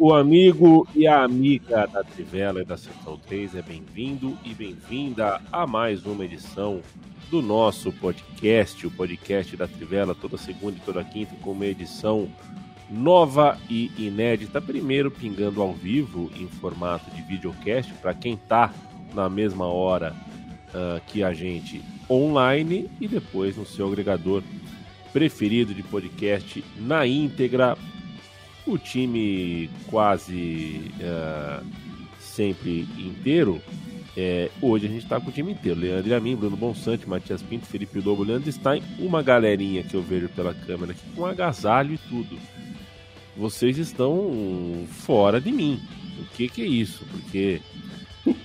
O amigo e a amiga da Trivela e da Central 3 é bem-vindo e bem-vinda a mais uma edição do nosso podcast, o podcast da Trivela, toda segunda e toda quinta, com uma edição nova e inédita. Primeiro pingando ao vivo em formato de videocast, para quem está na mesma hora uh, que a gente online, e depois no seu agregador preferido de podcast na íntegra o time quase uh, sempre inteiro. É, hoje a gente está com o time inteiro. Leandro Amin, Bruno Bonsante, Matias Pinto, Felipe Lobo, Leandro Stein, uma galerinha que eu vejo pela câmera aqui com agasalho e tudo. Vocês estão fora de mim. O que, que é isso? Porque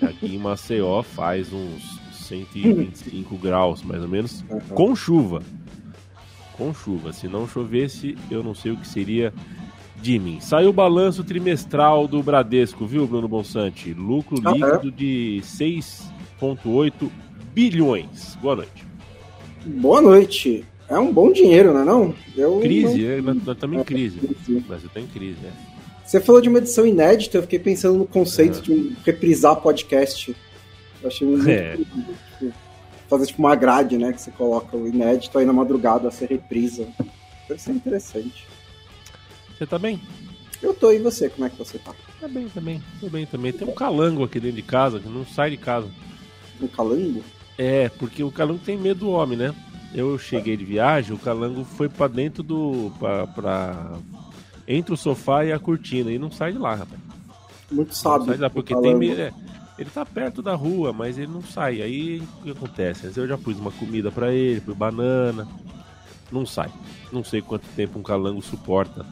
aqui em Maceió faz uns 125 graus, mais ou menos, com chuva. Com chuva. Se não chovesse, eu não sei o que seria de mim. Saiu o balanço trimestral do Bradesco, viu, Bruno Bonsante? Lucro líquido é? de 6,8 bilhões. Boa noite. Boa noite. É um bom dinheiro, não é não? Eu crise, não... é, nós, estamos em é, crise. O Brasil está em crise, né? Você falou de uma edição inédita, eu fiquei pensando no conceito de um reprisar podcast. Eu achei muito é. Fazer tipo uma grade, né? Que você coloca o inédito aí na madrugada a ser reprisa. Deve ser interessante. Você tá bem? Eu tô, e você? Como é que você tá? Tá bem também, tô bem também. Tem um calango aqui dentro de casa que não sai de casa. Um calango? É, porque o calango tem medo do homem, né? Eu cheguei de viagem, o calango foi para dentro do. Pra, pra, entre o sofá e a cortina e não sai de lá, rapaz. Muito sábio. Sai de lá, porque tem medo. É, ele tá perto da rua, mas ele não sai. Aí o que acontece? Eu já pus uma comida para ele, pus banana. Não sai. Não sei quanto tempo um calango suporta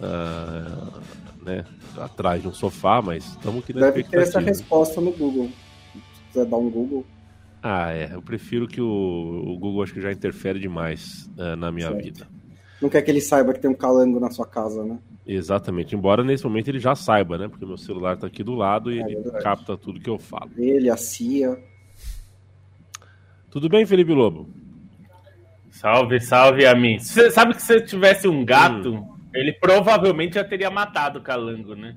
uh, né, atrás de um sofá, mas estamos aqui na Deve ter essa resposta no Google. Se quiser dar um Google. Ah, é. Eu prefiro que o, o Google acho que já interfere demais uh, na minha certo. vida. Não quer que ele saiba que tem um calango na sua casa, né? Exatamente. Embora nesse momento ele já saiba, né? Porque meu celular está aqui do lado e é, ele verdade. capta tudo que eu falo. Ele, a CIA. Tudo bem, Felipe Lobo? Salve, salve a mim. Você sabe que se tivesse um gato, hum. Ele provavelmente já teria matado o Calango, né?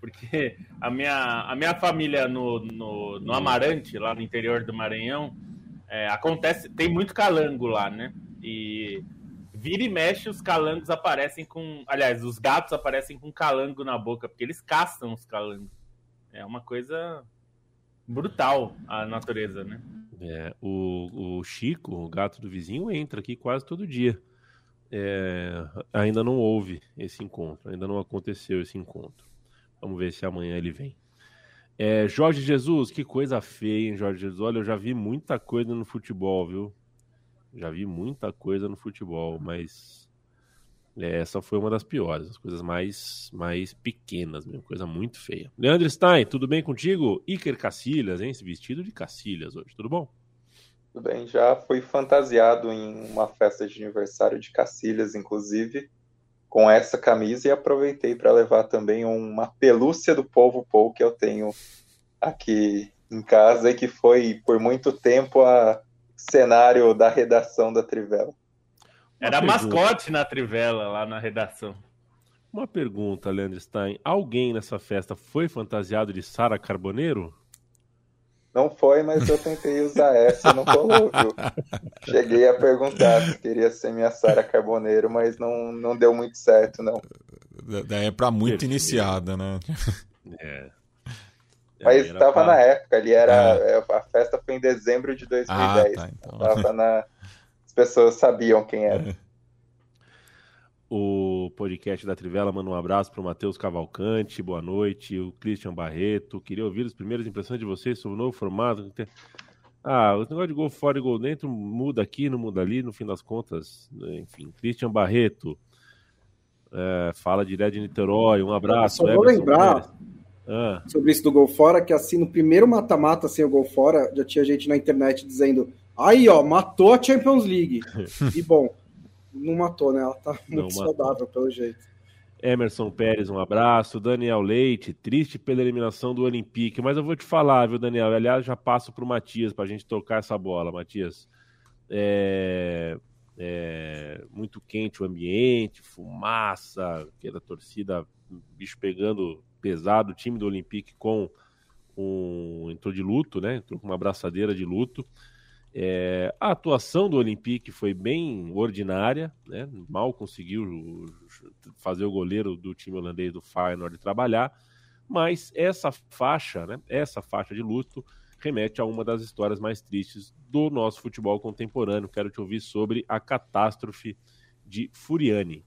Porque a minha, a minha família no, no, no Amarante, lá no interior do Maranhão, é, acontece, tem muito calango lá, né? E vira e mexe, os calangos aparecem com. Aliás, os gatos aparecem com calango na boca, porque eles caçam os calangos. É uma coisa brutal a natureza, né? É, o, o Chico, o gato do vizinho, entra aqui quase todo dia é, ainda não houve esse encontro, ainda não aconteceu esse encontro. Vamos ver se amanhã ele vem. É, Jorge Jesus, que coisa feia, hein, Jorge Jesus? Olha, eu já vi muita coisa no futebol, viu? Já vi muita coisa no futebol, mas é, essa foi uma das piores, as coisas mais, mais pequenas mesmo, coisa muito feia. Leandro Stein, tudo bem contigo? Iker Cacilhas, hein? Esse vestido de Cacilhas hoje, tudo bom? Tudo bem, já fui fantasiado em uma festa de aniversário de Cacilhas, inclusive, com essa camisa e aproveitei para levar também uma pelúcia do povo Pou que eu tenho aqui em casa e que foi por muito tempo a cenário da redação da Trivela. Era mascote na Trivela, lá na redação. Uma pergunta, Leandro Stein. Alguém nessa festa foi fantasiado de Sara Carboneiro? Não foi, mas eu tentei usar essa e não colou, viu? Cheguei a perguntar se queria ser minha Sara Carboneiro, mas não, não deu muito certo, não. Daí é pra muito iniciada, né? É. Mas estava na época, ele era. É. é. A festa foi em dezembro de 2010. Ah, tá, então. Tava na. As pessoas sabiam quem era. É. o podcast da Trivela. Manda um abraço para o Matheus Cavalcante, boa noite. O Christian Barreto. Queria ouvir as primeiras impressões de vocês sobre o novo formato. Ah, o negócio de gol fora e gol dentro muda aqui, não muda ali, no fim das contas. Enfim, Christian Barreto. É, fala direto de Niterói. Um abraço. Só vou lembrar ah. sobre isso do gol fora, que assim, no primeiro mata-mata sem o gol fora, já tinha gente na internet dizendo aí, ó, matou a Champions League. e bom, não matou, né? Ela tá muito saudável, pelo jeito. Emerson Pérez, um abraço. Daniel Leite, triste pela eliminação do Olympique. Mas eu vou te falar, viu, Daniel? Aliás, já passo pro Matias pra gente tocar essa bola, Matias. É, é muito quente o ambiente, fumaça, aquela torcida, bicho pegando pesado, o time do Olympique com um. entrou de luto, né? Entrou com uma abraçadeira de luto. É, a atuação do Olympique foi bem ordinária, né? mal conseguiu fazer o goleiro do time holandês do Feyenoord trabalhar, mas essa faixa, né? essa faixa de luto remete a uma das histórias mais tristes do nosso futebol contemporâneo. Quero te ouvir sobre a catástrofe de Furiani.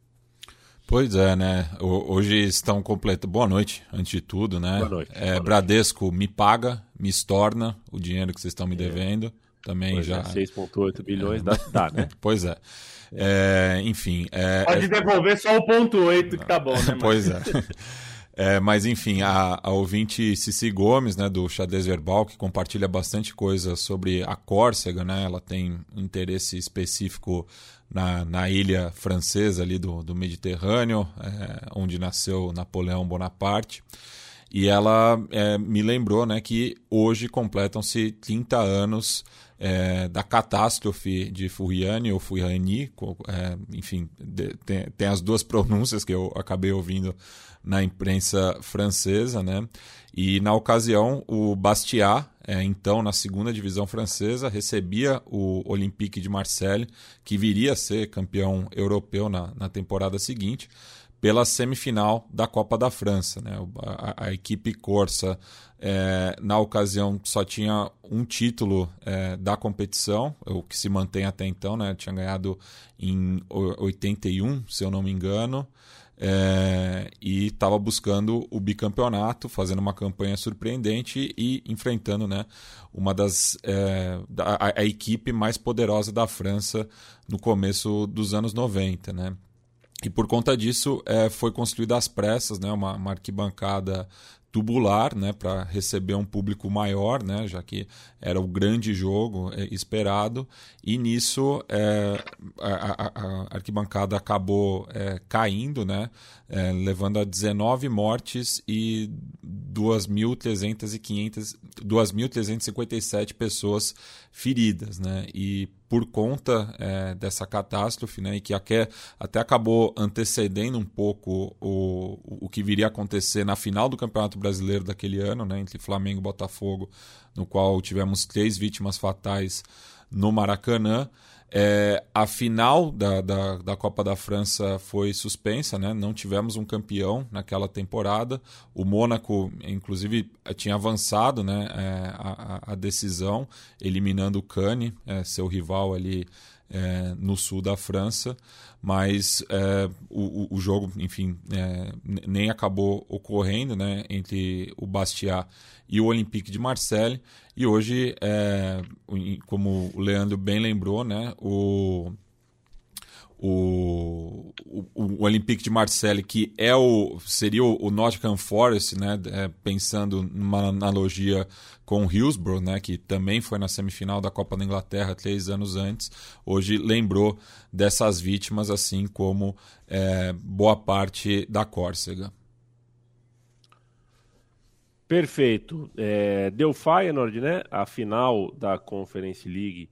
Pois é, né? Hoje estão completos. Boa noite, antes de tudo, né? Boa noite. É, boa Bradesco noite. me paga, me estorna o dinheiro que vocês estão me é. devendo. É. Também pois já. É, 6,8 bilhões dá, dá, né? pois é. é enfim. É, Pode devolver só o ponto 8 que tá bom, né? pois é. É, mas enfim, a, a ouvinte Cici Gomes, né, do Xadrez Verbal, que compartilha bastante coisa sobre a Córcega, né? Ela tem interesse específico na, na ilha francesa ali do, do Mediterrâneo, é, onde nasceu Napoleão Bonaparte. E ela é, me lembrou né, que hoje completam-se 30 anos é, da catástrofe de Furiani ou Furiani, é, enfim, de, tem, tem, as duas pronúncias que eu acabei ouvindo na imprensa francesa, né? E na ocasião o Bastia, é, então na segunda divisão francesa, recebia o Olympique de Marseille, que viria a ser campeão europeu na, na temporada seguinte pela semifinal da Copa da França. Né? A, a equipe corsa, é, na ocasião, só tinha um título é, da competição, o que se mantém até então, né? tinha ganhado em 81, se eu não me engano. É, e estava buscando o bicampeonato, fazendo uma campanha surpreendente e enfrentando né, uma das é, a, a, equipe mais poderosa da França no começo dos anos 90. Né? E por conta disso é, foi construída às pressas né, uma, uma arquibancada tubular, né, para receber um público maior, né, já que era o grande jogo é, esperado. E nisso é, a, a, a, arquibancada acabou é, caindo, né, é, levando a 19 mortes e 2.357 pessoas feridas, né? E por conta é, dessa catástrofe, né, e que até, acabou antecedendo um pouco o, o que viria a acontecer na final do Campeonato Brasileiro daquele ano, né, entre Flamengo e Botafogo, no qual tivemos três vítimas fatais no Maracanã. É, a final da, da, da, Copa da França foi suspensa, né? não tivemos um campeão naquela temporada. O Mônaco, inclusive, tinha avançado né, é, a, a, decisão, eliminando o Cannes, é, seu rival ali é, no sul da França, mas é, o, o, jogo, enfim, é, nem acabou ocorrendo né, entre o Bastia e o Olympique de Marseille. E hoje, é, como o Leandro bem lembrou, né, o, o, o, o Olympique de Marseille, que é o, seria o, o Nottingham Forest, né, é, pensando numa analogia com o Hillsborough, né, que também foi na semifinal da Copa da Inglaterra três anos antes, hoje lembrou dessas vítimas, assim como é, boa parte da Córcega. Perfeito. É, deu Feyenoord, né? A final da Conference League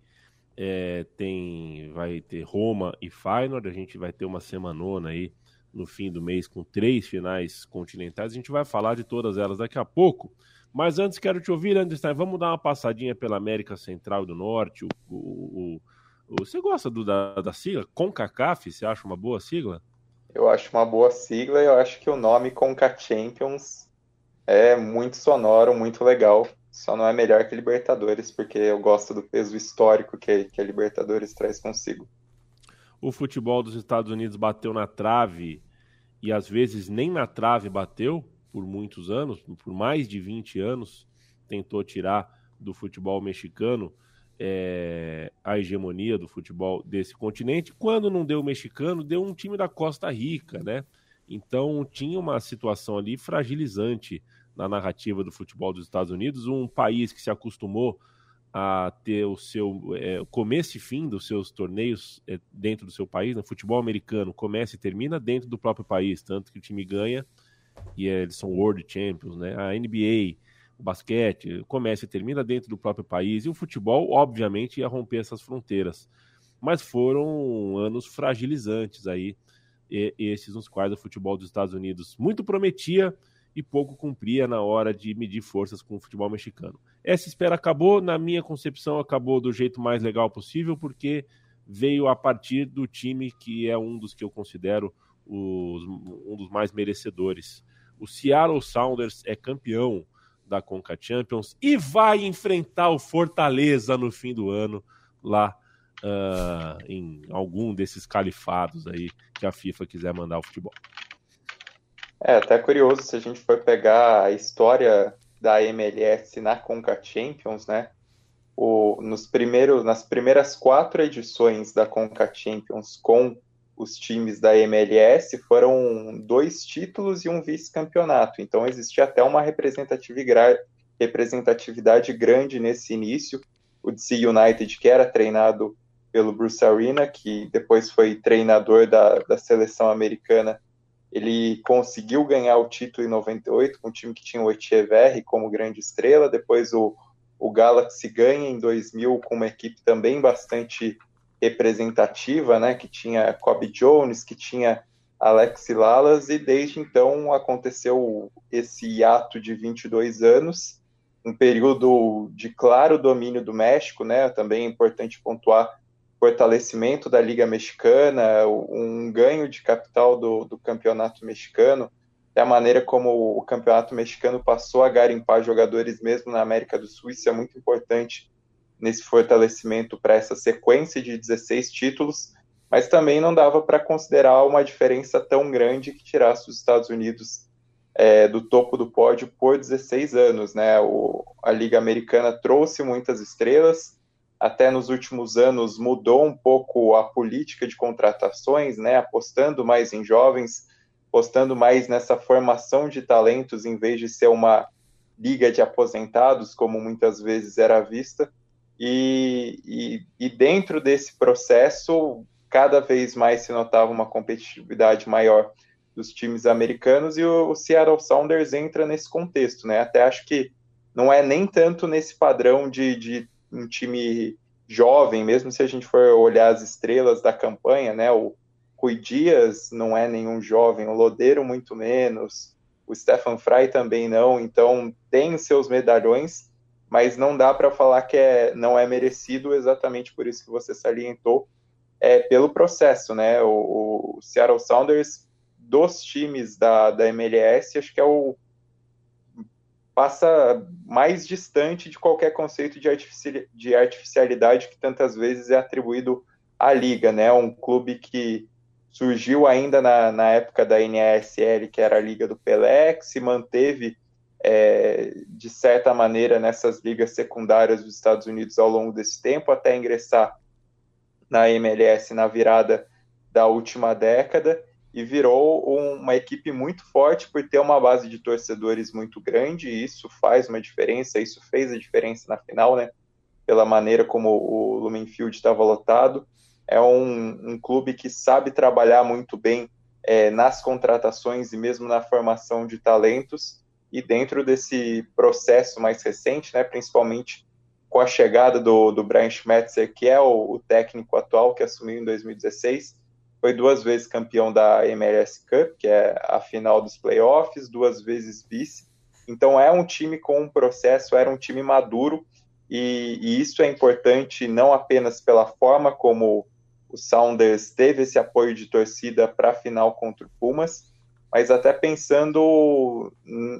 é, tem, vai ter Roma e Feyenoord. A gente vai ter uma semanona aí no fim do mês com três finais continentais. A gente vai falar de todas elas daqui a pouco. Mas antes quero te ouvir, Anderson. Vamos dar uma passadinha pela América Central e do Norte. O, o, o, você gosta do, da, da sigla? CONCACAF, você acha uma boa sigla? Eu acho uma boa sigla. Eu acho que o nome Conca Champions é muito sonoro, muito legal. Só não é melhor que Libertadores, porque eu gosto do peso histórico que, que a Libertadores traz consigo. o futebol dos Estados Unidos bateu na trave e às vezes nem na trave bateu por muitos anos, por mais de 20 anos, tentou tirar do futebol mexicano é, a hegemonia do futebol desse continente. Quando não deu o mexicano, deu um time da Costa Rica, né? Então tinha uma situação ali fragilizante na narrativa do futebol dos Estados Unidos, um país que se acostumou a ter o seu é, começo e fim dos seus torneios é, dentro do seu país, no né? futebol americano começa e termina dentro do próprio país, tanto que o time ganha e é, eles são World Champions, né? A NBA, o basquete, começa e termina dentro do próprio país e o futebol, obviamente, ia romper essas fronteiras. Mas foram anos fragilizantes aí, e, esses nos quais o futebol dos Estados Unidos muito prometia e pouco cumpria na hora de medir forças com o futebol mexicano. Essa espera acabou, na minha concepção, acabou do jeito mais legal possível, porque veio a partir do time que é um dos que eu considero os, um dos mais merecedores. O Seattle Sounders é campeão da Conca Champions e vai enfrentar o Fortaleza no fim do ano lá uh, em algum desses califados aí que a FIFA quiser mandar o futebol. É até curioso se a gente for pegar a história da MLS na Conca Champions, né? O, nos primeiros, nas primeiras quatro edições da Conca Champions com os times da MLS foram dois títulos e um vice-campeonato. Então existia até uma representatividade grande nesse início. O DC United, que era treinado pelo Bruce Arena, que depois foi treinador da, da seleção americana, ele conseguiu ganhar o título em 98 com um time que tinha o Echeverri como grande estrela. Depois o, o Galaxy ganha em 2000 com uma equipe também bastante representativa, né, que tinha Kobe Jones, que tinha Alex Lalas, e desde então aconteceu esse ato de 22 anos, um período de claro domínio do México, né, também é importante pontuar fortalecimento da Liga Mexicana, um ganho de capital do, do campeonato mexicano, a maneira como o campeonato mexicano passou a garimpar jogadores mesmo na América do Sul, isso é muito importante nesse fortalecimento para essa sequência de 16 títulos, mas também não dava para considerar uma diferença tão grande que tirasse os Estados Unidos é, do topo do pódio por 16 anos. Né? O, a Liga Americana trouxe muitas estrelas, até nos últimos anos mudou um pouco a política de contratações, né, apostando mais em jovens, apostando mais nessa formação de talentos em vez de ser uma liga de aposentados, como muitas vezes era vista. E, e, e dentro desse processo, cada vez mais se notava uma competitividade maior dos times americanos e o, o Seattle Sounders entra nesse contexto, né? Até acho que não é nem tanto nesse padrão de, de um time jovem, mesmo se a gente for olhar as estrelas da campanha, né? O Rui Dias não é nenhum jovem, o Lodeiro muito menos, o Stefan Fry também não, então tem seus medalhões, mas não dá para falar que é, não é merecido exatamente por isso que você salientou, é pelo processo, né? O, o Seattle Sounders dos times da, da MLS, acho que é o passa mais distante de qualquer conceito de, de artificialidade que tantas vezes é atribuído à liga, né? Um clube que surgiu ainda na, na época da NASL, que era a liga do Pelé, que se manteve é, de certa maneira nessas ligas secundárias dos Estados Unidos ao longo desse tempo, até ingressar na MLS na virada da última década e virou uma equipe muito forte por ter uma base de torcedores muito grande, e isso faz uma diferença, isso fez a diferença na final, né? Pela maneira como o Lumenfield estava lotado. É um, um, clube que sabe trabalhar muito bem é, nas contratações e mesmo na formação de talentos, e dentro desse processo mais recente, né, principalmente com a chegada do, do Brian Schmetzer, que é o, o técnico atual que assumiu em 2016, foi duas vezes campeão da MLS Cup, que é a final dos playoffs, duas vezes vice. Então é um time com um processo, era um time maduro, e, e isso é importante não apenas pela forma como o Sounders teve esse apoio de torcida para a final contra o Pumas, mas até pensando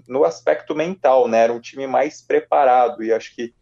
no aspecto mental, né? Era um time mais preparado, e acho que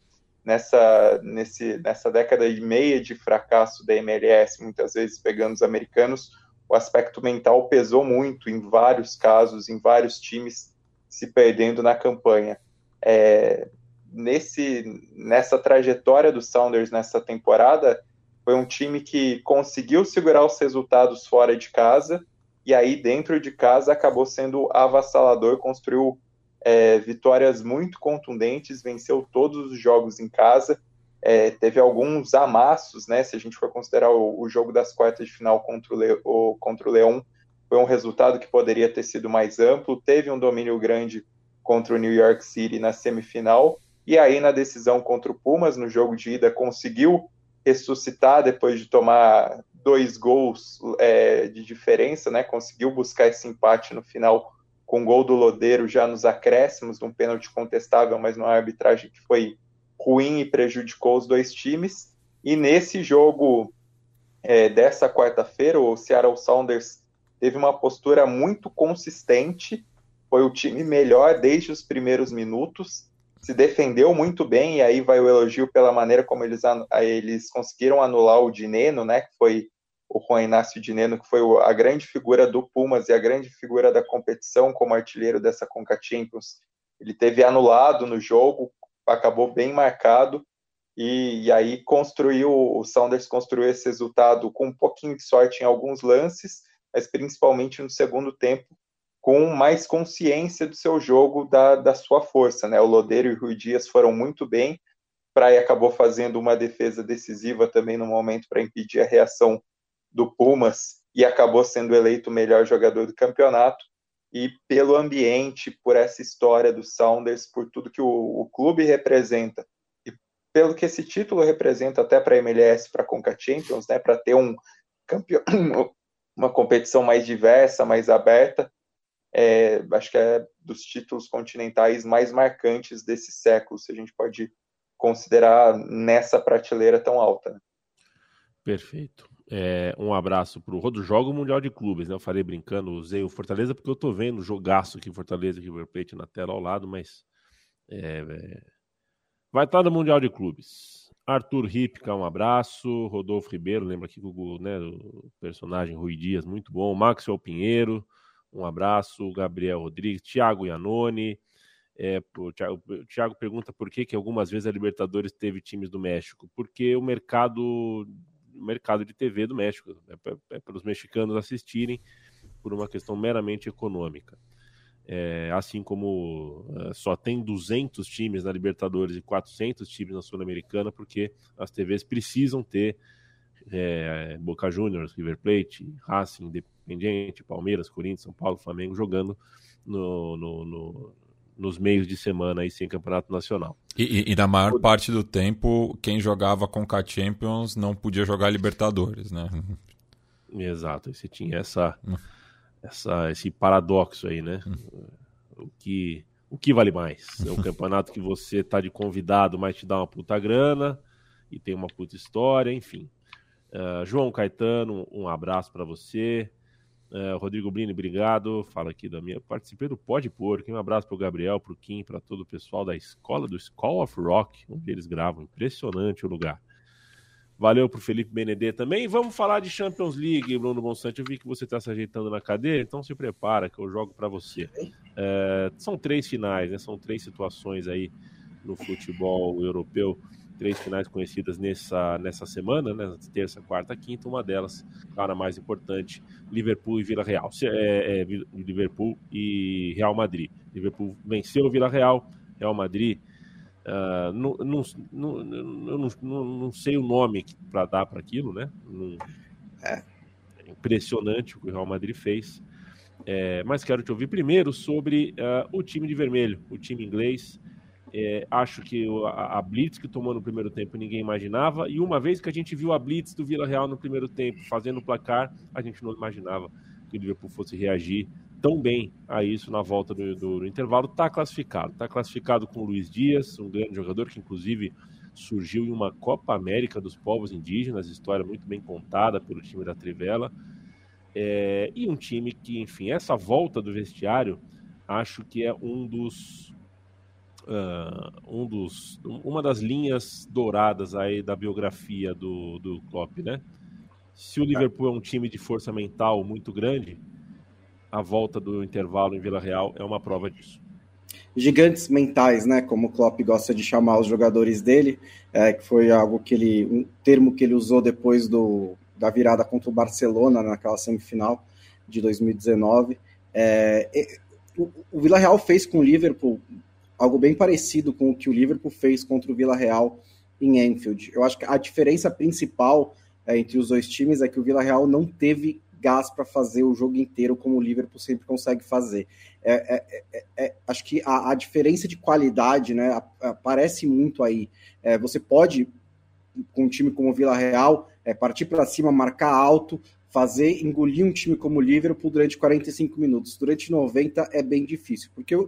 nessa, nesse, nessa década e meia de fracasso da MLS, muitas vezes pegando os americanos, o aspecto mental pesou muito em vários casos, em vários times se perdendo na campanha. É, nesse, nessa trajetória do Sounders nessa temporada, foi um time que conseguiu segurar os resultados fora de casa e aí dentro de casa acabou sendo avassalador, construiu é, vitórias muito contundentes, venceu todos os jogos em casa, é, teve alguns amassos, né? Se a gente for considerar o, o jogo das quartas de final contra o, Le, o, contra o Leão, foi um resultado que poderia ter sido mais amplo, teve um domínio grande contra o New York City na semifinal, e aí na decisão contra o Pumas, no jogo de ida, conseguiu ressuscitar depois de tomar dois gols é, de diferença, né? Conseguiu buscar esse empate no final com gol do Lodeiro já nos acréscimos, num pênalti contestável, mas numa arbitragem que foi ruim e prejudicou os dois times. E nesse jogo é, dessa quarta-feira, o Seattle Sounders teve uma postura muito consistente, foi o time melhor desde os primeiros minutos, se defendeu muito bem, e aí vai o elogio pela maneira como eles, eles conseguiram anular o Dineno, né, que foi o Juan Inácio Dineno, que foi a grande figura do Pumas e a grande figura da competição como artilheiro dessa Conca Champions. Ele teve anulado no jogo, acabou bem marcado, e, e aí construiu, o Saunders construiu esse resultado com um pouquinho de sorte em alguns lances, mas principalmente no segundo tempo, com mais consciência do seu jogo, da, da sua força. Né? O Lodeiro e o Rui Dias foram muito bem, Praia acabou fazendo uma defesa decisiva também no momento para impedir a reação do Pumas e acabou sendo eleito o melhor jogador do campeonato. E pelo ambiente, por essa história do Sounders, por tudo que o, o clube representa e pelo que esse título representa até para a MLS, para a Conca Champions, né, para ter um campeão, uma competição mais diversa, mais aberta, é, acho que é dos títulos continentais mais marcantes desse século, se a gente pode considerar nessa prateleira tão alta. Né? Perfeito. É, um abraço pro Rodo Jogo Mundial de Clubes, né? Eu falei brincando, usei o Fortaleza porque eu tô vendo o jogaço aqui, Fortaleza e River Plate na tela ao lado, mas é, é... vai estar no Mundial de Clubes. Arthur Ripka, um abraço. Rodolfo Ribeiro, lembra aqui o, né, o personagem Rui Dias, muito bom. Maxwell Pinheiro, um abraço. Gabriel Rodrigues, Thiago Iannone. É, o, Thiago, o Thiago pergunta por que, que algumas vezes a Libertadores teve times do México. Porque o mercado mercado de TV do México, é, é para os mexicanos assistirem por uma questão meramente econômica. É, assim como é, só tem 200 times na Libertadores e 400 times na Sul-Americana, porque as TVs precisam ter é, Boca Juniors, River Plate, Racing, Independiente, Palmeiras, Corinthians, São Paulo, Flamengo jogando no, no, no, nos meios de semana aí sem campeonato nacional. E, e, e, na maior parte do tempo, quem jogava com K Champions não podia jogar Libertadores, né? Exato, você tinha essa, hum. essa, esse paradoxo aí, né? Hum. O que, o que vale mais? É um campeonato que você tá de convidado, mas te dá uma puta grana e tem uma puta história, enfim. Uh, João Caetano, um abraço para você. Uh, Rodrigo Brini, obrigado. Fala aqui da minha. Participei do Pode Porco. Um abraço para o Gabriel, para o Kim, para todo o pessoal da escola do School of Rock, onde eles gravam. Impressionante o lugar. Valeu para o Felipe Benedê também. Vamos falar de Champions League, Bruno Bonsante. Eu vi que você está se ajeitando na cadeira, então se prepara que eu jogo para você. Uh, são três finais, né? São três situações aí no futebol europeu três finais conhecidas nessa, nessa semana, né? Terça, quarta, quinta. Uma delas, cara, mais importante, Liverpool e Vila Real. É, é, Liverpool e Real Madrid. Liverpool venceu o Vila Real, Real Madrid. Uh, não, não, não, não, não, sei o nome para dar para aquilo, né? Não, é. é impressionante o que o Real Madrid fez. É, mas quero te ouvir primeiro sobre uh, o time de vermelho, o time inglês. É, acho que a, a, Blitz que tomou no primeiro tempo ninguém imaginava, e uma vez que a gente viu a Blitz do Vila Real no primeiro tempo fazendo o placar, a gente não imaginava que o Liverpool fosse reagir tão bem a isso na volta do, do, do intervalo. Está classificado, está classificado com o Luiz Dias, um grande jogador que inclusive surgiu em uma Copa América dos Povos Indígenas, história muito bem contada pelo time da Trivela. É, e um time que, enfim, essa volta do vestiário, acho que é um dos uh, um dos, uma das linhas douradas aí da biografia do, do Klopp, né? Se o Liverpool é um time de força mental muito grande, a volta do intervalo em Vila Real é uma prova disso. Gigantes mentais, né? Como o Klopp gosta de chamar os jogadores dele, é, que foi algo que ele, um termo que ele usou depois do, da virada contra o Barcelona naquela semifinal de 2019. É, o, o Vila Real fez com o Liverpool algo bem parecido com o que o Liverpool fez contra o Vila Real em Anfield. Eu acho que a diferença principal é, entre os dois times é que o Vila Real não teve gás para fazer o jogo inteiro como o Liverpool sempre consegue fazer. É, é, é, é acho que a, a, diferença de qualidade né, aparece muito aí. É, você pode, com um time como o Vila Real, partir para cima, marcar alto, fazer engolir um time como o Liverpool durante 45 minutos. Durante 90 é bem difícil, porque é,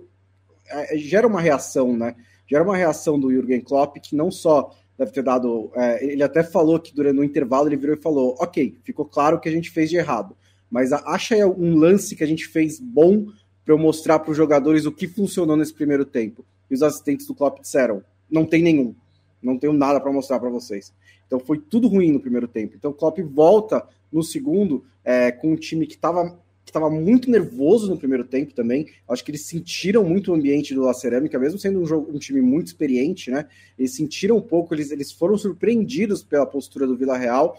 gera uma reação, né? Gera uma reação do Jürgen Klopp que não só deve ter dado. É, ele até falou que durante o intervalo ele virou e falou: Ok, ficou claro o que a gente fez de errado, mas acha um lance que a gente fez bom para eu mostrar para os jogadores o que funcionou nesse primeiro tempo. E os assistentes do Klopp disseram: Não tem nenhum, não tenho nada para mostrar para vocês. Então foi tudo ruim no primeiro tempo. Então o Klopp volta no segundo é, com um time que estava estava muito nervoso no primeiro tempo também. Acho que eles sentiram muito o ambiente do La Cerâmica, mesmo sendo um, jogo, um time muito experiente, né? Eles sentiram um pouco, eles, eles foram surpreendidos pela postura do Vila Real.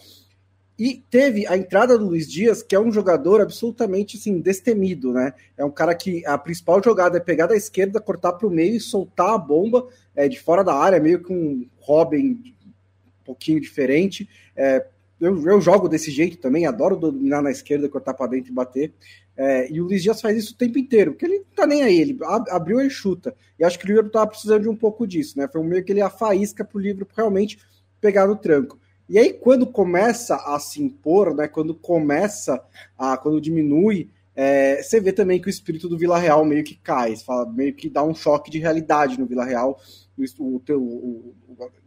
E teve a entrada do Luiz Dias, que é um jogador absolutamente assim, destemido, né? É um cara que a principal jogada é pegar da esquerda, cortar para o meio e soltar a bomba é, de fora da área, meio que um Robin um pouquinho diferente. É, eu, eu jogo desse jeito também, adoro dominar na esquerda, cortar para dentro e bater. É, e o Luiz Dias faz isso o tempo inteiro, porque ele não tá nem aí, ele abriu e chuta. E acho que o Liverpool tava precisando de um pouco disso, né? Foi um meio que ele a faísca pro Liverpool realmente pegar no tranco. E aí, quando começa a se impor, né? Quando começa a. quando diminui, é, você vê também que o espírito do Vila Real meio que cai, fala, meio que dá um choque de realidade no Vila Real. O, o, o,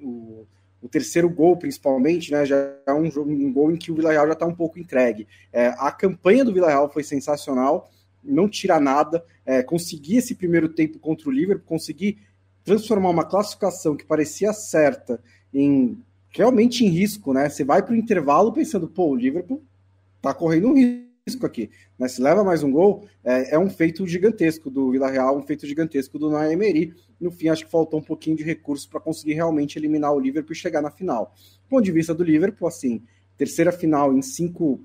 o o terceiro gol, principalmente, né, já é um, um gol em que o Vila Real já está um pouco entregue. É, a campanha do Vila Real foi sensacional, não tira nada. É, conseguir esse primeiro tempo contra o Liverpool, conseguir transformar uma classificação que parecia certa em realmente em risco, né? Você vai para o intervalo pensando, pô, o Liverpool está correndo um risco risco aqui. Né? Se leva mais um gol, é, é um feito gigantesco do Vila Real, um feito gigantesco do. Emery. No fim, acho que faltou um pouquinho de recursos para conseguir realmente eliminar o Liverpool e chegar na final. Do ponto de vista do Liverpool, assim, terceira final em cinco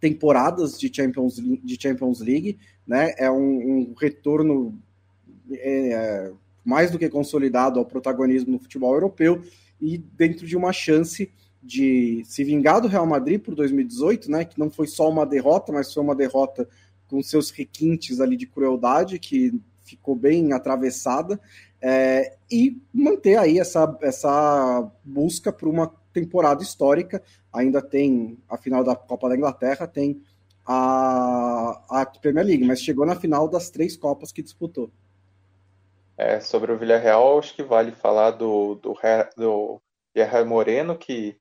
temporadas de Champions, de Champions League, né? É um, um retorno é mais do que consolidado ao protagonismo no futebol europeu e dentro de uma chance de se vingar do Real Madrid por 2018, né? Que não foi só uma derrota, mas foi uma derrota com seus requintes ali de crueldade, que ficou bem atravessada, é, e manter aí essa, essa busca por uma temporada histórica. Ainda tem a final da Copa da Inglaterra, tem a, a Premier League, mas chegou na final das três Copas que disputou. É, sobre o Villarreal, acho que vale falar do, do, do Guerra Moreno, que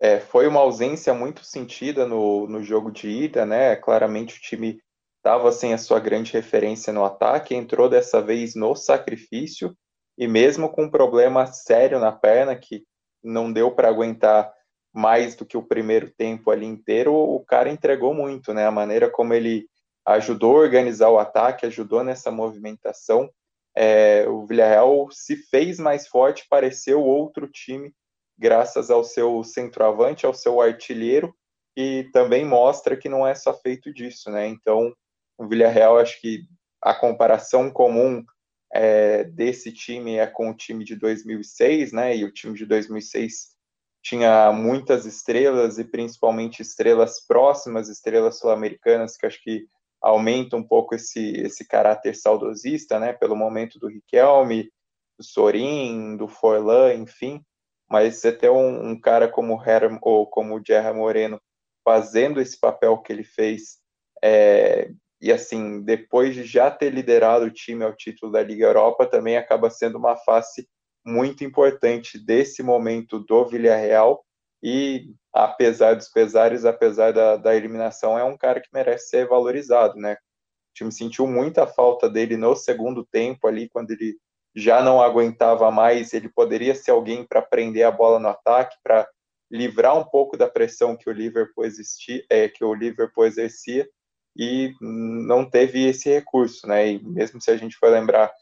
é, foi uma ausência muito sentida no, no jogo de ida, né? Claramente o time estava sem a sua grande referência no ataque, entrou dessa vez no sacrifício e mesmo com um problema sério na perna que não deu para aguentar mais do que o primeiro tempo ali inteiro, o cara entregou muito, né? A maneira como ele ajudou a organizar o ataque, ajudou nessa movimentação. É, o Villarreal se fez mais forte, pareceu outro time graças ao seu centroavante, ao seu artilheiro, e também mostra que não é só feito disso, né? Então, o Villarreal, acho que a comparação comum é, desse time é com o time de 2006, né? E o time de 2006 tinha muitas estrelas e principalmente estrelas próximas, estrelas sul-americanas, que acho que aumenta um pouco esse, esse caráter saudosista, né? Pelo momento do Riquelme, do Sorin, do Forlan, enfim mas você ter um, um cara como Herm, ou como o Jerry Moreno fazendo esse papel que ele fez, é, e assim, depois de já ter liderado o time ao título da Liga Europa, também acaba sendo uma face muito importante desse momento do Villarreal, e apesar dos pesares, apesar da, da eliminação, é um cara que merece ser valorizado, né? O time sentiu muita falta dele no segundo tempo ali, quando ele já não aguentava mais, ele poderia ser alguém para prender a bola no ataque, para livrar um pouco da pressão que o Liverpool existia, é, que o Liverpool exercia e não teve esse recurso, né? E mesmo se a gente for lembrar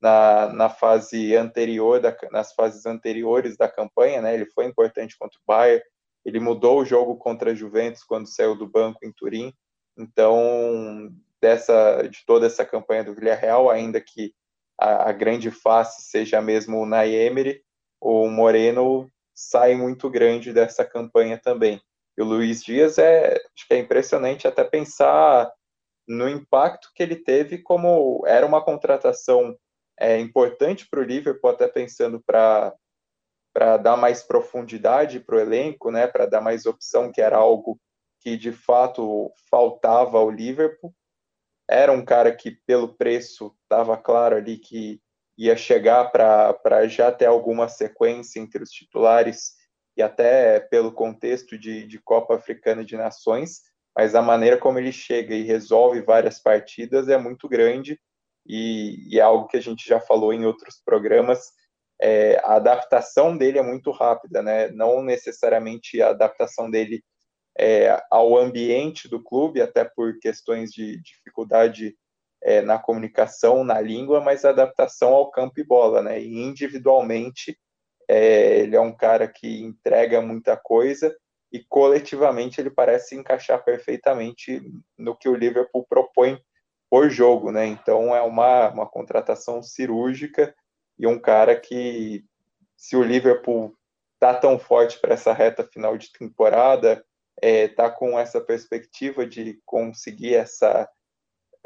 na, na fase anterior, da, nas fases anteriores da campanha, né? Ele foi importante contra o Bayern, ele mudou o jogo contra a Juventus quando saiu do banco em Turim. Então, dessa de toda essa campanha do Villarreal, ainda que a, a grande face seja mesmo o Nay Emery, o Moreno sai muito grande dessa campanha também. E o Luiz Dias é, acho que é impressionante até pensar no impacto que ele teve como era uma contratação é, importante para o Liverpool, até pensando para para dar mais profundidade para o elenco, né, para dar mais opção, que era algo que de fato faltava ao Liverpool. Era um cara que, pelo preço, estava claro ali que ia chegar para já ter alguma sequência entre os titulares e até pelo contexto de, de Copa Africana de Nações, mas a maneira como ele chega e resolve várias partidas é muito grande e, e é algo que a gente já falou em outros programas. É, a adaptação dele é muito rápida, né? Não necessariamente a adaptação dele é, ao ambiente do clube, até por questões de dificuldade é, na comunicação, na língua, mas adaptação ao campo e bola, né? E individualmente, é, ele é um cara que entrega muita coisa e coletivamente ele parece encaixar perfeitamente no que o Liverpool propõe por jogo, né? Então é uma, uma contratação cirúrgica e um cara que, se o Liverpool tá tão forte para essa reta final de temporada, é, tá com essa perspectiva de conseguir essa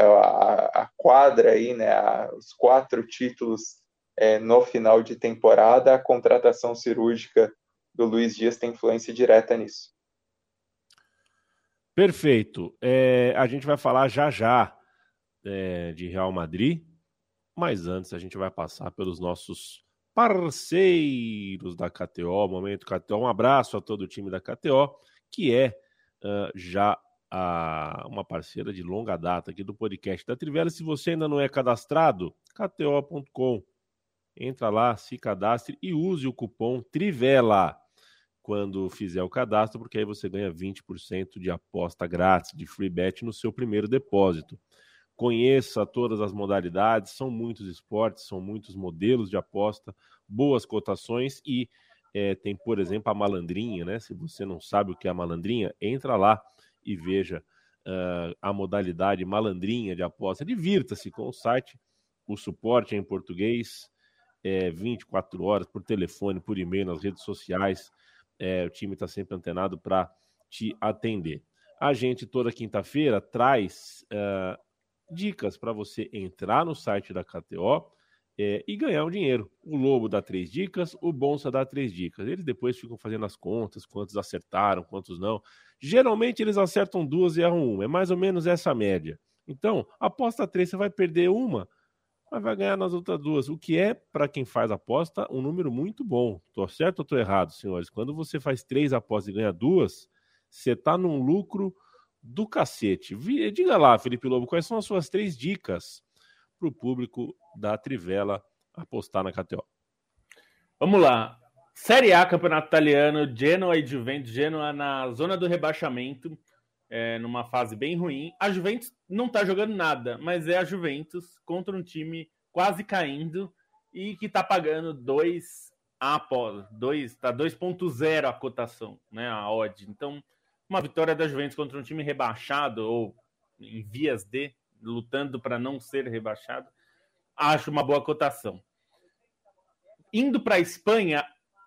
a, a quadra aí, né, a, os quatro títulos é, no final de temporada, a contratação cirúrgica do Luiz Dias tem influência direta nisso. Perfeito. É, a gente vai falar já já é, de Real Madrid, mas antes a gente vai passar pelos nossos parceiros da KTO, Momento KTO. Um abraço a todo o time da KTO, que é uh, já a, uma parceira de longa data aqui do podcast da Trivela. Se você ainda não é cadastrado, kto.com. Entra lá, se cadastre e use o cupom Trivela quando fizer o cadastro, porque aí você ganha 20% de aposta grátis, de free bet no seu primeiro depósito. Conheça todas as modalidades, são muitos esportes, são muitos modelos de aposta, boas cotações e é, tem, por exemplo, a malandrinha, né? Se você não sabe o que é a malandrinha, entra lá e veja uh, a modalidade malandrinha de aposta. Divirta-se com o site, o suporte é em português, é 24 horas por telefone, por e-mail, nas redes sociais. É, o time está sempre antenado para te atender. A gente, toda quinta-feira, traz uh, dicas para você entrar no site da KTO é, e ganhar um dinheiro. O Lobo dá três dicas, o Bonsa dá três dicas. Eles depois ficam fazendo as contas, quantos acertaram, quantos não. Geralmente eles acertam duas e erram uma. É mais ou menos essa média. Então, aposta três, você vai perder uma, mas vai ganhar nas outras duas. O que é, para quem faz aposta, um número muito bom. Tô certo ou tô errado, senhores? Quando você faz três apostas e ganha duas, você tá num lucro do cacete. Diga lá, Felipe Lobo, quais são as suas três dicas para o público da Trivela apostar na KTO. Vamos lá. Série A, Campeonato Italiano, Genoa e Juventus. Genoa na zona do rebaixamento, é, numa fase bem ruim. A Juventus não está jogando nada, mas é a Juventus contra um time quase caindo e que está pagando 2 a 2, tá 2.0 a cotação, né, a odd. Então, uma vitória da Juventus contra um time rebaixado ou em vias de lutando para não ser rebaixado, acho uma boa cotação. Indo para a Espanha,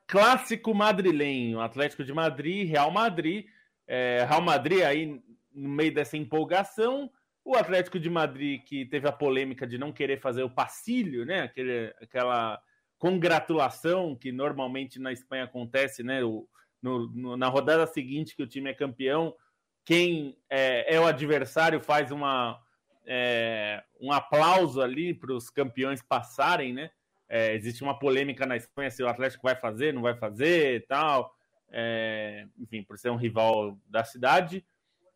clássico madrilenho, Atlético de Madrid, Real Madrid. É, Real Madrid aí no meio dessa empolgação, o Atlético de Madrid que teve a polêmica de não querer fazer o passilho, né? Aquele, aquela congratulação que normalmente na Espanha acontece, né? O, no, no, na rodada seguinte que o time é campeão, quem é, é o adversário faz uma, é, um aplauso ali para os campeões passarem, né? É, existe uma polêmica na Espanha se o Atlético vai fazer, não vai fazer e tal. É, enfim, por ser um rival da cidade.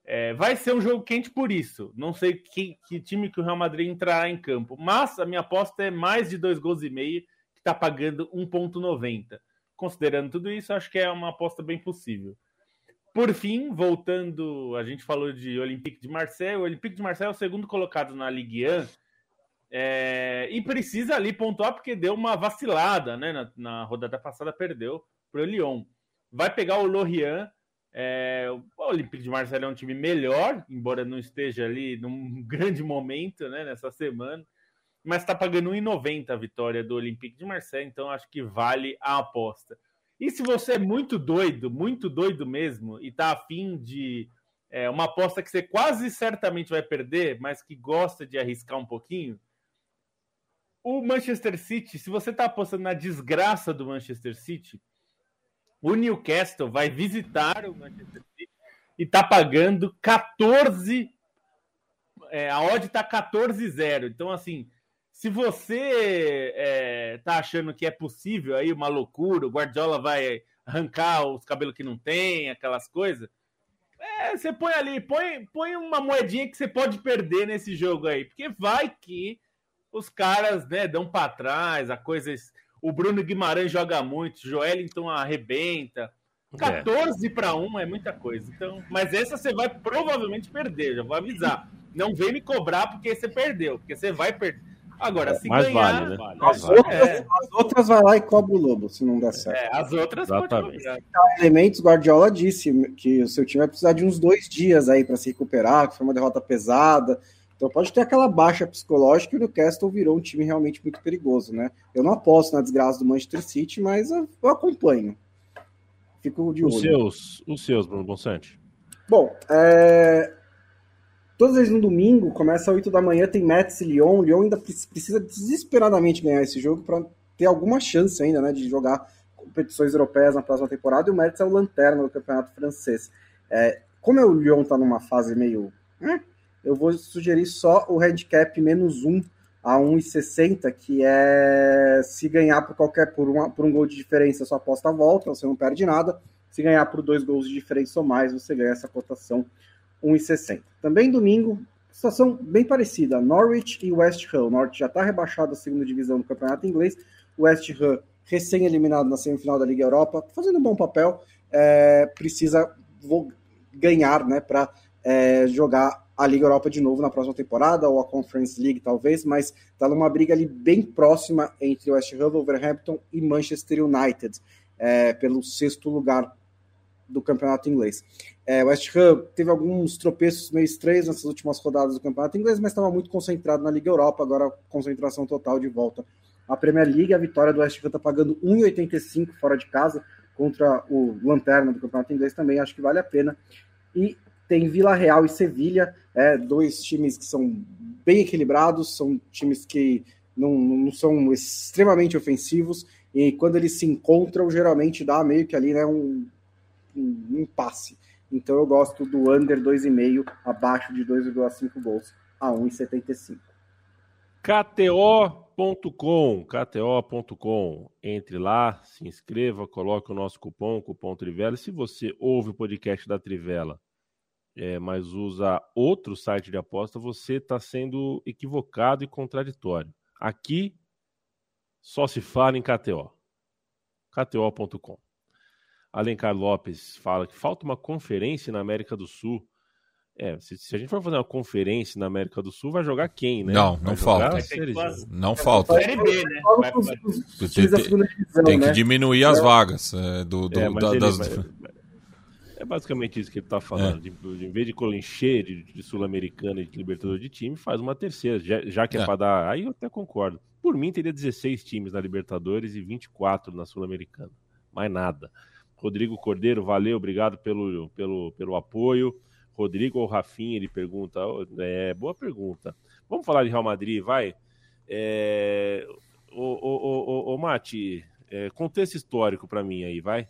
É, vai ser um jogo quente por isso. Não sei que, que, time que o Real Madrid entrará em campo. Mas a minha aposta é mais de dois gols e meio, que está pagando 1,90. Considerando tudo isso, acho que é uma aposta bem possível. Por fim, voltando, a gente falou de Olympique de Marseille. O Olympique de Marseille é o segundo colocado na Ligue 1 é, e precisa ali pontuar porque deu uma vacilada, né? Na, na rodada passada perdeu para o Lyon. Vai pegar o Lorient. É, o Olympique de Marseille é um time melhor, embora não esteja ali num grande momento, né? Nessa semana, mas está pagando 1,90 a vitória do Olympique de Marseille, então acho que vale a aposta. E se você é muito doido, muito doido mesmo, e tá afim de é, uma aposta que você quase certamente vai perder, mas que gosta de arriscar um pouquinho, o Manchester City, se você tá apostando na desgraça do Manchester City, o Newcastle vai visitar o Manchester City e tá pagando 14. É, a odd tá 14-0. Então, assim, se você é, tá achando que é possível aí uma loucura, o Guardiola vai arrancar os cabelos que não tem, aquelas coisas, é, você põe ali, põe, põe uma moedinha que você pode perder nesse jogo aí, porque vai que os caras né, dão para trás, a coisa. O Bruno Guimarães joga muito, o Joelinton arrebenta. 14 para 1 é muita coisa. Então, mas essa você vai provavelmente perder, já vou avisar. Não vem me cobrar porque você perdeu, porque você vai perder. Agora, se mais ganhar. Vale, né? As, outras, é. as outras vai lá e cobra o Lobo, se não der certo. É, as outras Exatamente. pode Elementos, Guardiola disse que o seu time vai precisar de uns dois dias aí para se recuperar, que foi uma derrota pesada. Então pode ter aquela baixa psicológica e o Newcastle virou um time realmente muito perigoso, né? Eu não aposto na desgraça do Manchester City, mas eu, eu acompanho. Fico de olho. Os seus, os seus, Bruno Bonsante. Bom, é... Todas as vezes no domingo, começa às 8 da manhã, tem Mets e Lyon. Lyon ainda precisa desesperadamente ganhar esse jogo para ter alguma chance ainda, né, de jogar competições europeias na próxima temporada. E o Mets é o lanterna do campeonato francês. É, como o Lyon está numa fase meio. Hum, eu vou sugerir só o handicap menos 1 a 1,60, que é se ganhar por qualquer por, uma, por um gol de diferença, sua aposta volta, você não perde nada. Se ganhar por dois gols de diferença ou mais, você ganha essa cotação 1,60. Também domingo, situação bem parecida. Norwich e West Ham. O Norwich já está rebaixado à segunda divisão do campeonato inglês. West Ham, recém-eliminado na semifinal da Liga Europa, fazendo um bom papel, é, precisa ganhar né, para é, jogar a Liga Europa de novo na próxima temporada, ou a Conference League talvez, mas está numa briga ali bem próxima entre West Ham, Wolverhampton e Manchester United, é, pelo sexto lugar do campeonato inglês. É, West Ham teve alguns tropeços meio estranhos nessas últimas rodadas do campeonato inglês, mas estava muito concentrado na Liga Europa, agora concentração total de volta à Premier League. A vitória do West Ham está pagando 1,85 fora de casa contra o Lanterna do campeonato inglês também, acho que vale a pena. E tem Vila Real e Sevilha, é, dois times que são bem equilibrados, são times que não, não são extremamente ofensivos, e quando eles se encontram, geralmente dá meio que ali né, um, um impasse. Então eu gosto do under 2,5 abaixo de 2,5 gols a 1,75. KTO.com, KTO.com. Entre lá, se inscreva, coloque o nosso cupom, cupom Trivela. Se você ouve o podcast da Trivela, é, mas usa outro site de aposta, você está sendo equivocado e contraditório. Aqui só se fala em KTO. KTO.com. Alencar Lopes fala que falta uma conferência na América do Sul. É, se, se, a gente for fazer uma conferência na América do Sul, vai jogar quem, né? Não, não falta. Não falta. Série B, né? Vai, vai. Tem, tem que diminuir as vagas é, do, do é, da, ele, das... É basicamente isso que ele está falando. De, de, em vez de encher de, de Sul-Americana e de Libertadores de time, faz uma terceira, já, já que é, é. para dar. Aí eu até concordo. Por mim, teria 16 times na Libertadores e 24 na Sul-Americana. Mais nada. Rodrigo Cordeiro, valeu, obrigado pelo, pelo, pelo apoio. Rodrigo ou Rafinha, ele pergunta. É, boa pergunta. Vamos falar de Real Madrid, vai? É, o, o, o, o, Mati, é, contexto histórico para mim aí, vai?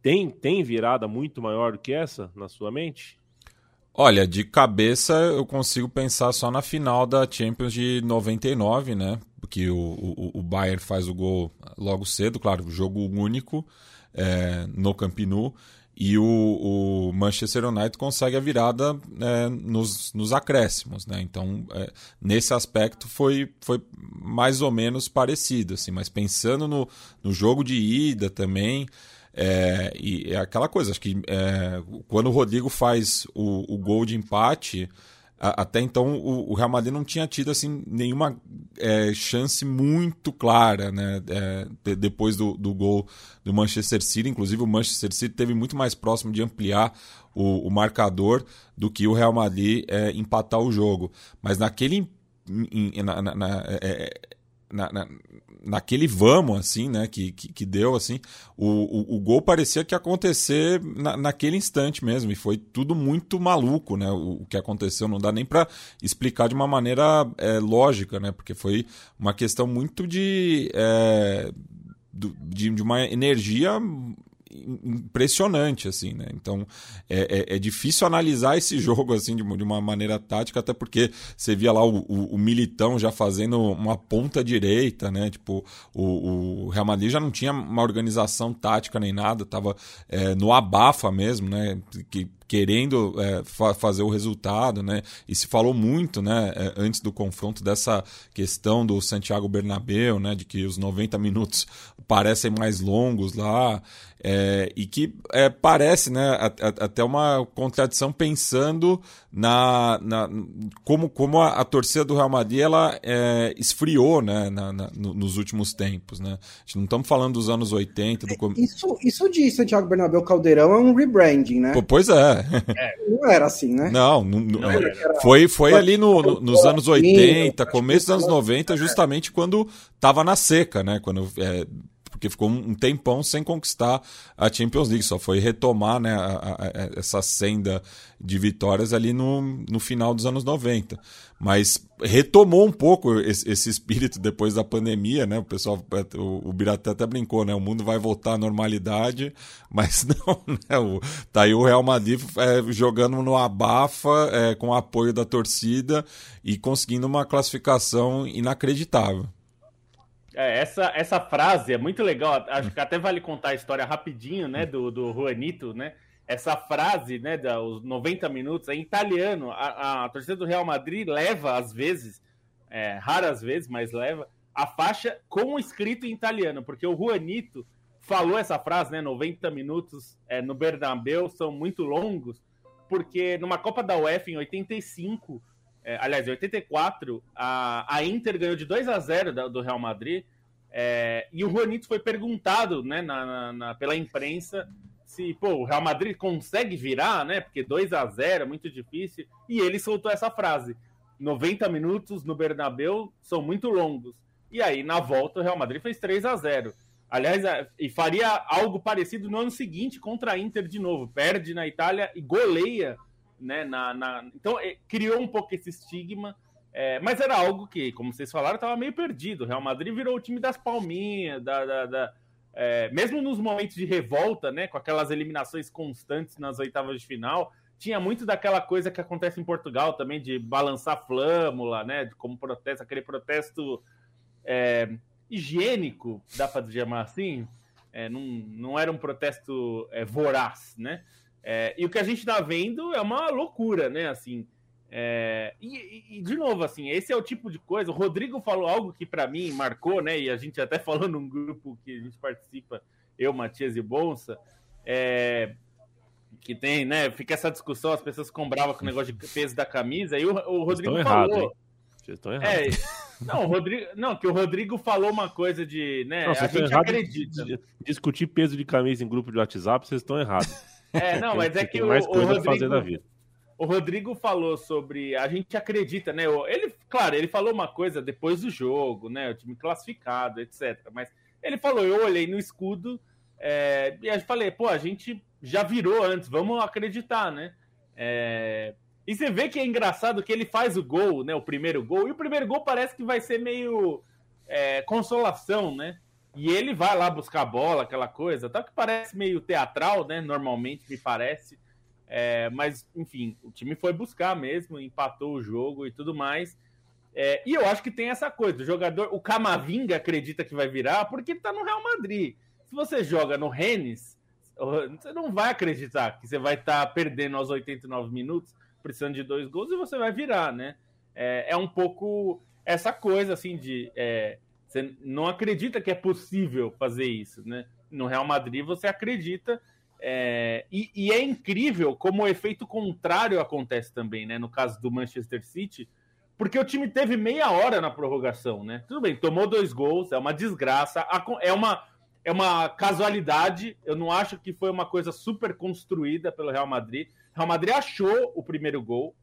Tem, tem virada muito maior do que essa na sua mente? Olha, de cabeça eu consigo pensar só na final da Champions de 99, né? Porque o, o, o Bayern faz o gol logo cedo, claro, jogo único é, no Camp Nou. e o, o, Manchester United consegue a virada é, nos, nos, acréscimos, né? Então, é, nesse aspecto foi, foi mais ou menos parecido, assim. Mas pensando no, no jogo de ida também, é, e é aquela coisa, acho que é, quando o Rodrigo faz o, o gol de empate, até então o, o, Real Madrid não tinha tido assim nenhuma é, chance muito clara né? É, de, depois do, do gol do Manchester City. Inclusive o Manchester City teve muito mais próximo de ampliar o, o marcador do que o Real Madrid é, empatar o jogo. Mas naquele na, na, na, é, na, naquele vamos, assim, né, que, que, que deu, assim, o, o, o, gol parecia que ia acontecer na, naquele instante mesmo, e foi tudo muito maluco, né, o, o que aconteceu, não dá nem para explicar de uma maneira é, lógica, né, porque foi uma questão muito de, é, de, de uma energia impressionante, assim, né? Então é, é, é, difícil analisar esse jogo assim de, uma maneira tática, até porque você via lá o, o, o, Militão já fazendo uma ponta direita, né? Tipo, o, o, Real Madrid já não tinha uma organização tática nem nada, tava é, no abafa mesmo, né? Que, querendo é, fa fazer o resultado, né? E se falou muito, né, é, antes do confronto dessa questão do Santiago Bernabéu, né, de que os 90 minutos parecem mais longos lá. É, e que é, parece né, até uma contradição pensando na, na como, como a, a, torcida do Real Madrid ela é, esfriou né, na, na, nos últimos tempos. Né? A gente não estamos falando dos anos 80. Do... Isso, isso de Santiago Bernabéu Caldeirão é um rebranding, né? Pois é. é. Não era assim, né? Não, não, não era. foi, foi ali no, no, nos anos 80, começo dos anos 90, justamente quando estava na seca, né? Quando é, porque ficou um tempão sem conquistar a Champions League, só foi retomar né, a, a, essa senda de vitórias ali no, no final dos anos 90. Mas retomou um pouco esse, esse espírito depois da pandemia, né? O pessoal, o, o Biraté até brincou, né? O mundo vai voltar à normalidade, mas não, né? O, tá aí o Real Madrid é, jogando no abafa, é, com o apoio da torcida e conseguindo uma classificação inacreditável. É, essa, essa frase é muito legal. Acho que até vale contar a história rapidinho, né? Do, do Juanito, né? Essa frase, né? Dos 90 minutos, é em italiano. A, a torcida do Real Madrid leva, às vezes, é, raras vezes, mas leva, a faixa com escrito em italiano, porque o Juanito falou essa frase, né? 90 minutos é, no Bernabéu são muito longos, porque numa Copa da UEFA em 85 é, aliás, em 84, a, a Inter ganhou de 2 a 0 da, do Real Madrid. É, e o Juanito foi perguntado né, na, na, na, pela imprensa se pô, o Real Madrid consegue virar, né? Porque 2 a 0 é muito difícil. E ele soltou essa frase: 90 minutos no Bernabéu são muito longos. E aí, na volta, o Real Madrid fez 3 a 0 Aliás, é, e faria algo parecido no ano seguinte contra a Inter de novo. Perde na Itália e goleia né? Na, na... Então, é, criou um pouco esse estigma, é, mas era algo que, como vocês falaram, estava meio perdido. O Real Madrid virou o time das palminhas, da, da, da é, mesmo nos momentos de revolta, né? Com aquelas eliminações constantes nas oitavas de final, tinha muito daquela coisa que acontece em Portugal também, de balançar flâmula, né? Como protesto, aquele protesto é, higiênico, dá para chamar assim. É, não, não era um protesto é, voraz, né? É, e o que a gente está vendo é uma loucura, né? Assim, é, e, e, de novo, assim, esse é o tipo de coisa. O Rodrigo falou algo que para mim marcou, né? E a gente até falou num grupo que a gente participa, eu, Matias e Bolsa, é, que tem, né? Fica essa discussão, as pessoas ficam bravas com o negócio de peso da camisa. E o, o Rodrigo falou. Errado, Vocês estão errados. É, não, Rodrigo, não, que o Rodrigo falou uma coisa de, né? Não, a gente acredita. De, discutir peso de camisa em grupo de WhatsApp, vocês estão errados. É, não, mas é que o, mais coisa o Rodrigo, fazer na vida. O Rodrigo falou sobre a gente acredita, né? Ele, claro, ele falou uma coisa depois do jogo, né? O time classificado, etc. Mas ele falou, eu olhei no escudo é, e falei, pô, a gente já virou antes, vamos acreditar, né? É, e você vê que é engraçado que ele faz o gol, né? O primeiro gol, e o primeiro gol parece que vai ser meio é, consolação, né? E ele vai lá buscar a bola, aquela coisa, tal que parece meio teatral, né? Normalmente me parece. É, mas, enfim, o time foi buscar mesmo, empatou o jogo e tudo mais. É, e eu acho que tem essa coisa: o jogador, o Camavinga acredita que vai virar porque tá no Real Madrid. Se você joga no Rennes, Você não vai acreditar que você vai estar tá perdendo aos 89 minutos, precisando de dois gols, e você vai virar, né? É, é um pouco essa coisa assim de. É, você não acredita que é possível fazer isso, né? No Real Madrid você acredita. É, e, e, é incrível como o efeito contrário acontece também, né? No caso do Manchester City, porque o time teve meia hora na prorrogação, né? Tudo bem, tomou dois gols, é uma desgraça, é uma, é uma casualidade. Eu não acho que foi uma coisa super construída pelo Real Madrid. O Real Madrid achou o primeiro gol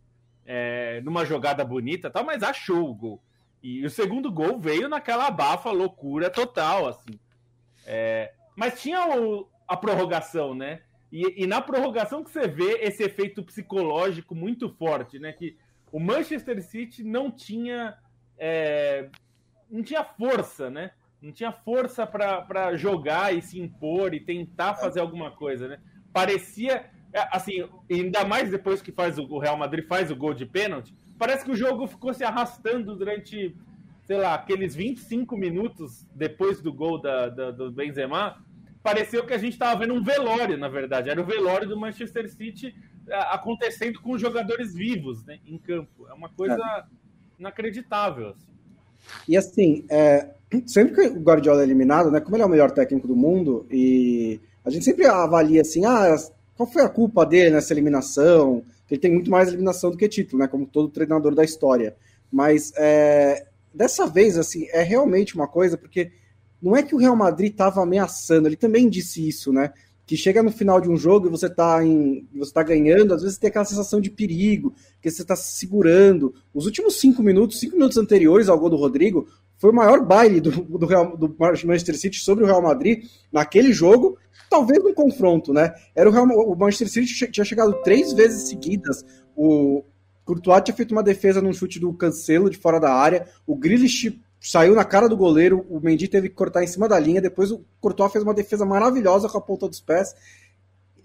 é, numa jogada bonita, tal, mas achou o gol. E o segundo gol veio naquela abafa loucura total, assim. É, mas tinha o, a prorrogação, né? E, e, na prorrogação que você vê esse efeito psicológico muito forte, né? Que o Manchester City não tinha é, não tinha força, né? Não tinha força para jogar e se impor e tentar fazer alguma coisa, né? Parecia é, assim, ainda mais depois que faz o Real Madrid faz o gol de pênalti, parece que o jogo ficou se arrastando durante, sei lá, aqueles 25 minutos depois do gol da, da do Benzema. Pareceu que a gente estava vendo um velório, na verdade. Era o velório do Manchester City é, acontecendo com os jogadores vivos né, em campo. É uma coisa é. inacreditável. Assim. E assim, é, sempre que o Guardiola é eliminado, né, como ele é o melhor técnico do mundo, e a gente sempre avalia assim, ah, qual foi a culpa dele nessa eliminação? Ele tem muito mais eliminação do que título, né? Como todo treinador da história. Mas é, dessa vez, assim, é realmente uma coisa, porque não é que o Real Madrid estava ameaçando, ele também disse isso, né? Que chega no final de um jogo e você está em, você tá ganhando, às vezes tem aquela sensação de perigo, que você está se segurando. Os últimos cinco minutos, cinco minutos anteriores ao gol do Rodrigo, foi o maior baile do, do, Real, do Manchester City sobre o Real Madrid naquele jogo, talvez no confronto, né? Era o, Real, o Manchester City tinha chegado três vezes seguidas. O Courtois tinha feito uma defesa num chute do Cancelo de fora da área. O Grealish saiu na cara do goleiro. O Mendy teve que cortar em cima da linha. Depois o Courtois fez uma defesa maravilhosa com a ponta dos pés.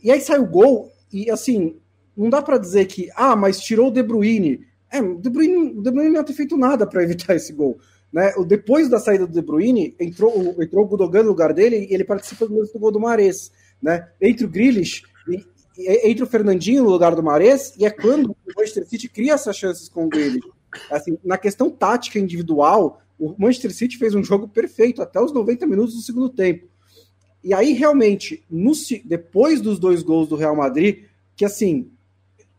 E aí saiu o gol. E assim, não dá para dizer que, ah, mas tirou o De Bruyne. É, o De Bruyne, o De Bruyne não ter feito nada para evitar esse gol. Né? Depois da saída do De Bruyne, entrou, entrou o Gudogan no lugar dele e ele participa do gol do Mares. Né? Entre o Grealish e, e, entre o Fernandinho no lugar do Mares, e é quando o Manchester City cria essas chances com o Grealish. Assim, na questão tática individual, o Manchester City fez um jogo perfeito até os 90 minutos do segundo tempo. E aí, realmente, no, depois dos dois gols do Real Madrid, que assim,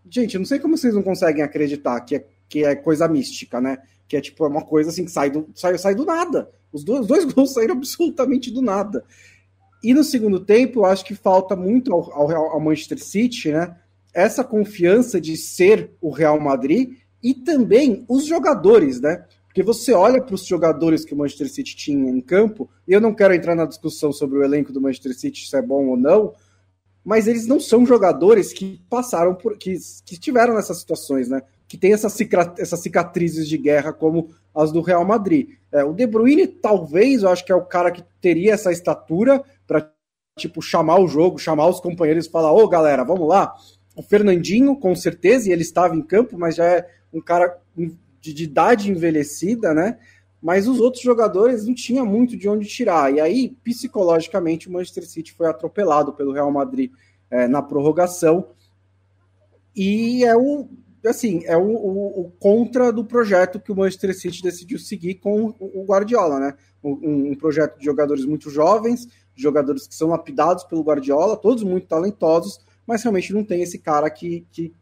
gente, eu não sei como vocês não conseguem acreditar que é, que é coisa mística, né? Que é tipo é uma coisa assim que sai do, sai, sai do nada. Os dois, os dois gols saíram absolutamente do nada. E no segundo tempo, eu acho que falta muito ao, ao, ao Manchester City, né? Essa confiança de ser o Real Madrid e também os jogadores, né? Porque você olha para os jogadores que o Manchester City tinha em campo, e eu não quero entrar na discussão sobre o elenco do Manchester City, se é bom ou não, mas eles não são jogadores que passaram por. que, que nessas situações, né? Que tem essas, cicatrizes de guerra como as do Real Madrid. É, o De Bruyne, talvez, eu acho que é o cara que teria essa estatura para tipo chamar o jogo, chamar os companheiros e falar: ô galera, vamos lá. O Fernandinho, com certeza, e ele estava em campo, mas já é um cara de, de idade envelhecida, né? Mas os outros jogadores não tinha muito de onde tirar. E aí, psicologicamente, o Manchester City foi atropelado pelo Real Madrid é, na prorrogação. E é o, assim, é o, o, o, contra do projeto que o Manchester City decidiu seguir com o, Guardiola, né? Um, um, projeto de jogadores muito jovens, jogadores que são lapidados pelo Guardiola, todos muito talentosos, mas realmente não tem esse cara que, que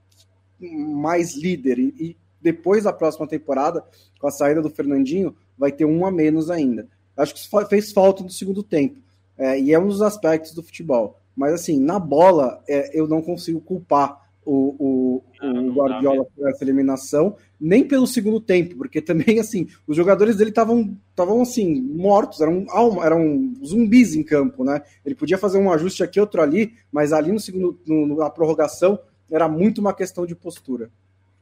mais líder. E, e depois da próxima temporada, com a saída do Fernandinho, vai ter um a menos ainda. Acho que isso fez falta no segundo tempo. É, e é um dos aspectos do futebol. Mas assim, na bola, é, eu não consigo culpar o, o, ah, o Guardiola por essa eliminação, nem pelo segundo tempo, porque também, assim, os jogadores dele estavam estavam assim, mortos, eram, eram zumbis em campo, né? Ele podia fazer um ajuste aqui, outro ali, mas ali no segundo, no, na prorrogação, era muito uma questão de postura.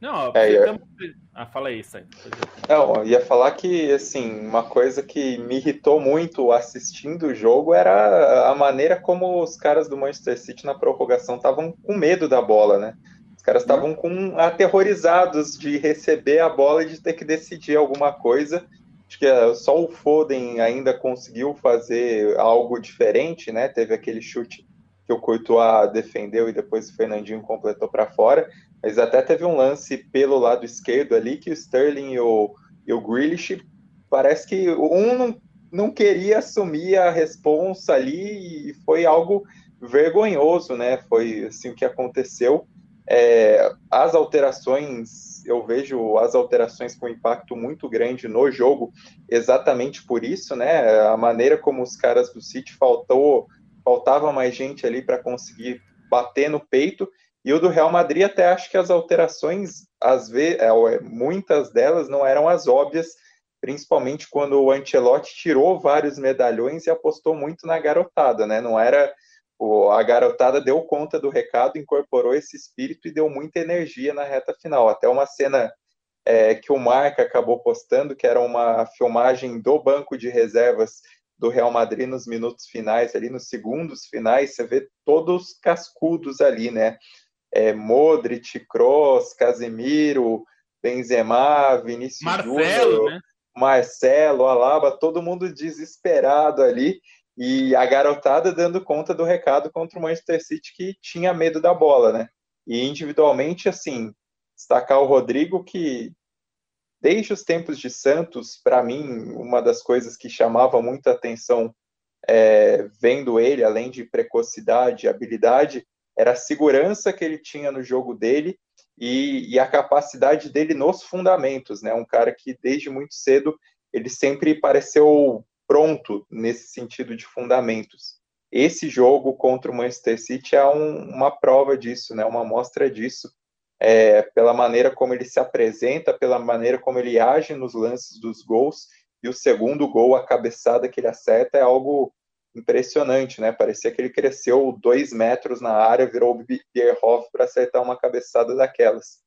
Não, é, eu... ah, fala aí. Não, eu ia falar que, assim, uma coisa que me irritou muito assistindo o jogo era a maneira como os caras do Manchester City na prorrogação estavam com medo da bola, né? Os caras uhum. estavam com aterrorizados de receber a bola e de ter que decidir alguma coisa. Acho que é, só o Foden ainda conseguiu fazer algo diferente, né? Teve aquele chute que o Courtois defendeu e depois o Fernandinho completou para fora, mas até teve um lance pelo lado esquerdo ali que o Sterling e o, e o Grealish parece que um não, não queria assumir a responsa ali e foi algo vergonhoso, né? Foi assim o que aconteceu. É, as alterações, eu vejo as alterações com impacto muito grande no jogo, exatamente por isso, né? A maneira como os caras do City faltou, faltava mais gente ali para conseguir bater no peito. E o do Real Madrid até acho que as alterações, às vezes, é, é, muitas delas não eram as óbvias, principalmente quando o Ancelotti tirou vários medalhões e apostou muito na garotada, né? Não era a garotada deu conta do recado, incorporou esse espírito e deu muita energia na reta final. Até uma cena é, que o Marca acabou postando, que era uma filmagem do banco de reservas do Real Madrid nos minutos finais, ali nos segundos finais, você vê todos cascudos ali, né? É, Modric, Kroos, Casemiro, Benzema, Vinícius Marcelo, Júnior, né? Marcelo, Alaba, todo mundo desesperado ali e a garotada dando conta do recado contra o Manchester City que tinha medo da bola, né? E individualmente, assim, destacar o Rodrigo que desde os tempos de Santos, para mim, uma das coisas que chamava muita atenção é, vendo ele, além de precocidade e habilidade, era a segurança que ele tinha no jogo dele e, e, a capacidade dele nos fundamentos, né? Um cara que desde muito cedo ele sempre pareceu pronto nesse sentido de fundamentos. Esse jogo contra o Manchester City é um, uma prova disso, né? Uma amostra disso, é, pela maneira como ele se apresenta, pela maneira como ele age nos lances dos gols. E o segundo gol, a cabeçada que ele acerta, é algo impressionante, né? Parecia que ele cresceu dois metros na área, virou o Bierhoff para acertar uma cabeçada daquelas.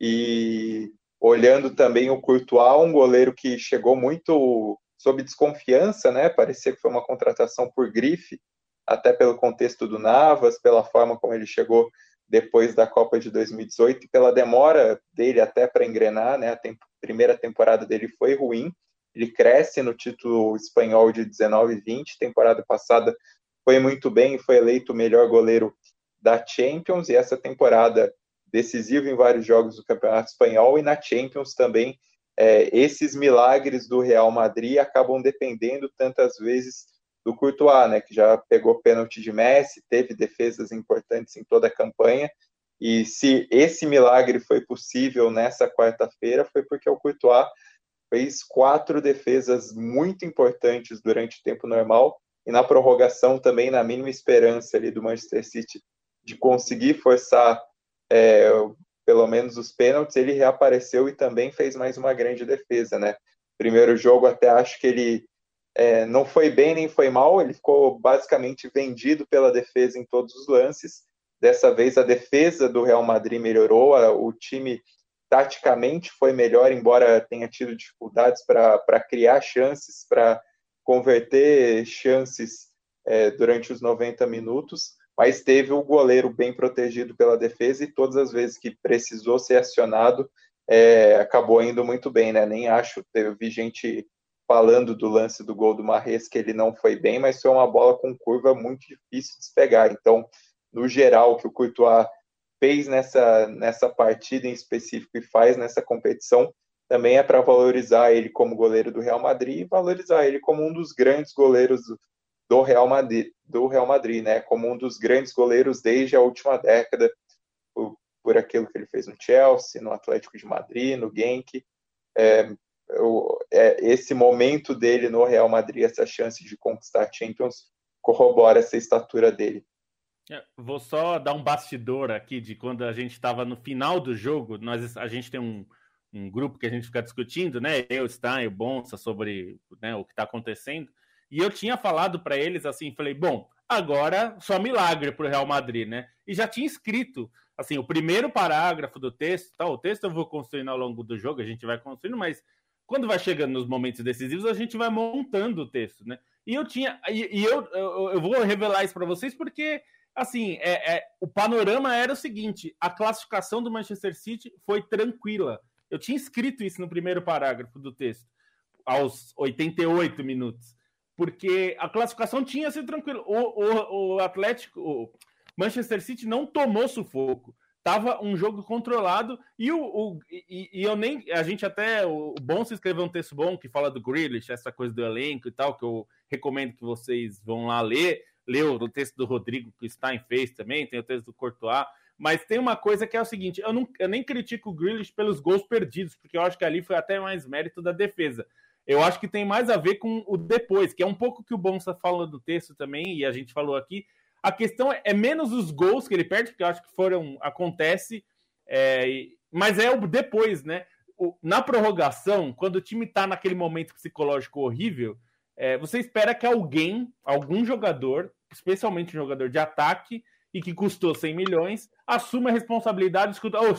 E olhando também o Courtois, um goleiro que chegou muito sob desconfiança, né? Parecia que foi uma contratação por grife, até pelo contexto do Navas, pela forma como ele chegou depois da Copa de 2018 e pela demora dele até para engrenar, né? A primeira temporada dele foi ruim. Ele cresce no título espanhol de 19 e 20, temporada passada foi muito bem, foi eleito o melhor goleiro da Champions e essa temporada decisiva em vários jogos do Campeonato Espanhol e na Champions também é, esses milagres do Real Madrid acabam dependendo tantas vezes do Courtois, né, que já pegou pênalti de Messi, teve defesas importantes em toda a campanha, e se esse milagre foi possível nessa quarta-feira, foi porque o Courtois fez quatro defesas muito importantes durante o tempo normal, e na prorrogação também, na mínima esperança ali do Manchester City de conseguir forçar é, pelo menos os pênaltis, ele reapareceu e também fez mais uma grande defesa, né? Primeiro jogo até acho que ele é, não foi bem nem foi mal, ele ficou basicamente vendido pela defesa em todos os lances. Dessa vez a defesa do Real Madrid melhorou, o time taticamente foi melhor, embora tenha tido dificuldades para criar chances, para converter chances é, durante os 90 minutos mas teve o goleiro bem protegido pela defesa e todas as vezes que precisou ser acionado, é, acabou indo muito bem, né? Nem acho, eu vi gente falando do lance do gol do Marres que ele não foi bem, mas foi uma bola com curva muito difícil de se pegar. Então, no geral, que o Courtois fez nessa, nessa partida em específico e faz nessa competição também é para valorizar ele como goleiro do Real Madrid e valorizar ele como um dos grandes goleiros do Real Madrid, do Real Madrid, né? Como um dos grandes goleiros desde a última década, por, por aquilo que ele fez no Chelsea, no Atlético de Madrid, no Genk. É, é, esse momento dele no Real Madrid, essa chance de conquistar Champions, corrobora essa estatura dele. É, vou só dar um bastidor aqui de quando a gente estava no final do jogo. Nós, a gente tem um, um grupo que a gente fica discutindo, né? Eu, Stein, o Bonsa, sobre né, o que está acontecendo. E eu tinha falado para eles assim, falei, bom, agora só milagre para o Real Madrid, né? E já tinha escrito, assim, o primeiro parágrafo do texto, tá, o texto eu vou construindo ao longo do jogo, a gente vai construindo, mas quando vai chegando nos momentos decisivos, a gente vai montando o texto, né? E eu tinha, e, e eu, eu, eu, vou revelar isso para vocês porque, assim, é, é, o panorama era o seguinte: a classificação do Manchester City foi tranquila. Eu tinha escrito isso no primeiro parágrafo do texto, aos 88 minutos. porque a classificação tinha sido tranquila. O, o, o Atlético, o Manchester City não tomou sufoco. Tava um jogo controlado e o, o e, e, eu nem a gente até o bom se escreveu um texto bom que fala do Grealish, essa coisa do elenco e tal que eu recomendo que vocês vão lá ler. Leu o texto do Rodrigo que o Stein fez também, tem o texto do Courtois. Mas tem uma coisa que é o seguinte: eu, não, eu nem critico o Grealish pelos gols perdidos, porque eu acho que ali foi até mais mérito da defesa. Eu acho que tem mais a ver com o depois, que é um pouco que o Bonsa fala do texto também, e a gente falou aqui. A questão é menos os gols que ele perde, porque eu acho que foram. acontece, é, mas é o depois, né? Na prorrogação, quando o time tá naquele momento psicológico horrível, é, você espera que alguém, algum jogador, especialmente um jogador de ataque, e que custou 100 milhões, assuma a responsabilidade e escuta, oh,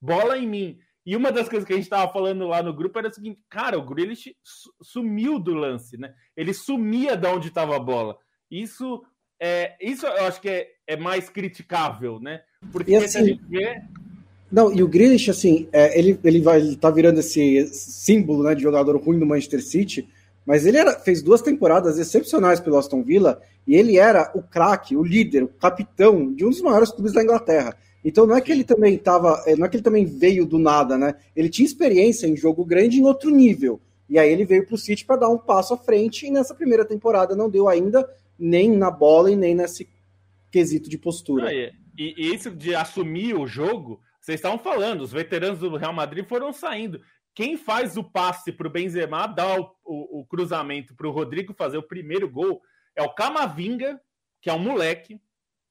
bola em mim. E uma das coisas que a gente estava falando lá no grupo era o seguinte, cara, o Grealish sumiu do lance, né? Ele sumia de onde estava a bola. Isso é, isso eu acho que é, é mais criticável, né? Porque assim, a gente vê... Não, e o Grealish, assim, é, ele, ele, vai, ele tá virando esse símbolo né, de jogador ruim do Manchester City, mas ele era, fez duas temporadas excepcionais pelo Aston Villa e ele era o craque, o líder, o capitão de um dos maiores clubes da Inglaterra. Então não é que ele também estava, é, não é que ele também veio do nada, né? Ele tinha experiência em jogo grande em outro nível. E aí ele veio para o City para dar um passo à frente e nessa primeira temporada não deu ainda nem na bola e nem nesse quesito de postura. e, e isso de assumir o jogo, vocês estavam falando, os veteranos do Real Madrid foram saindo. Quem faz o passe para o Benzema, dá o, o, o cruzamento para o Rodrigo fazer o primeiro gol, é o Camavinga, que é um moleque,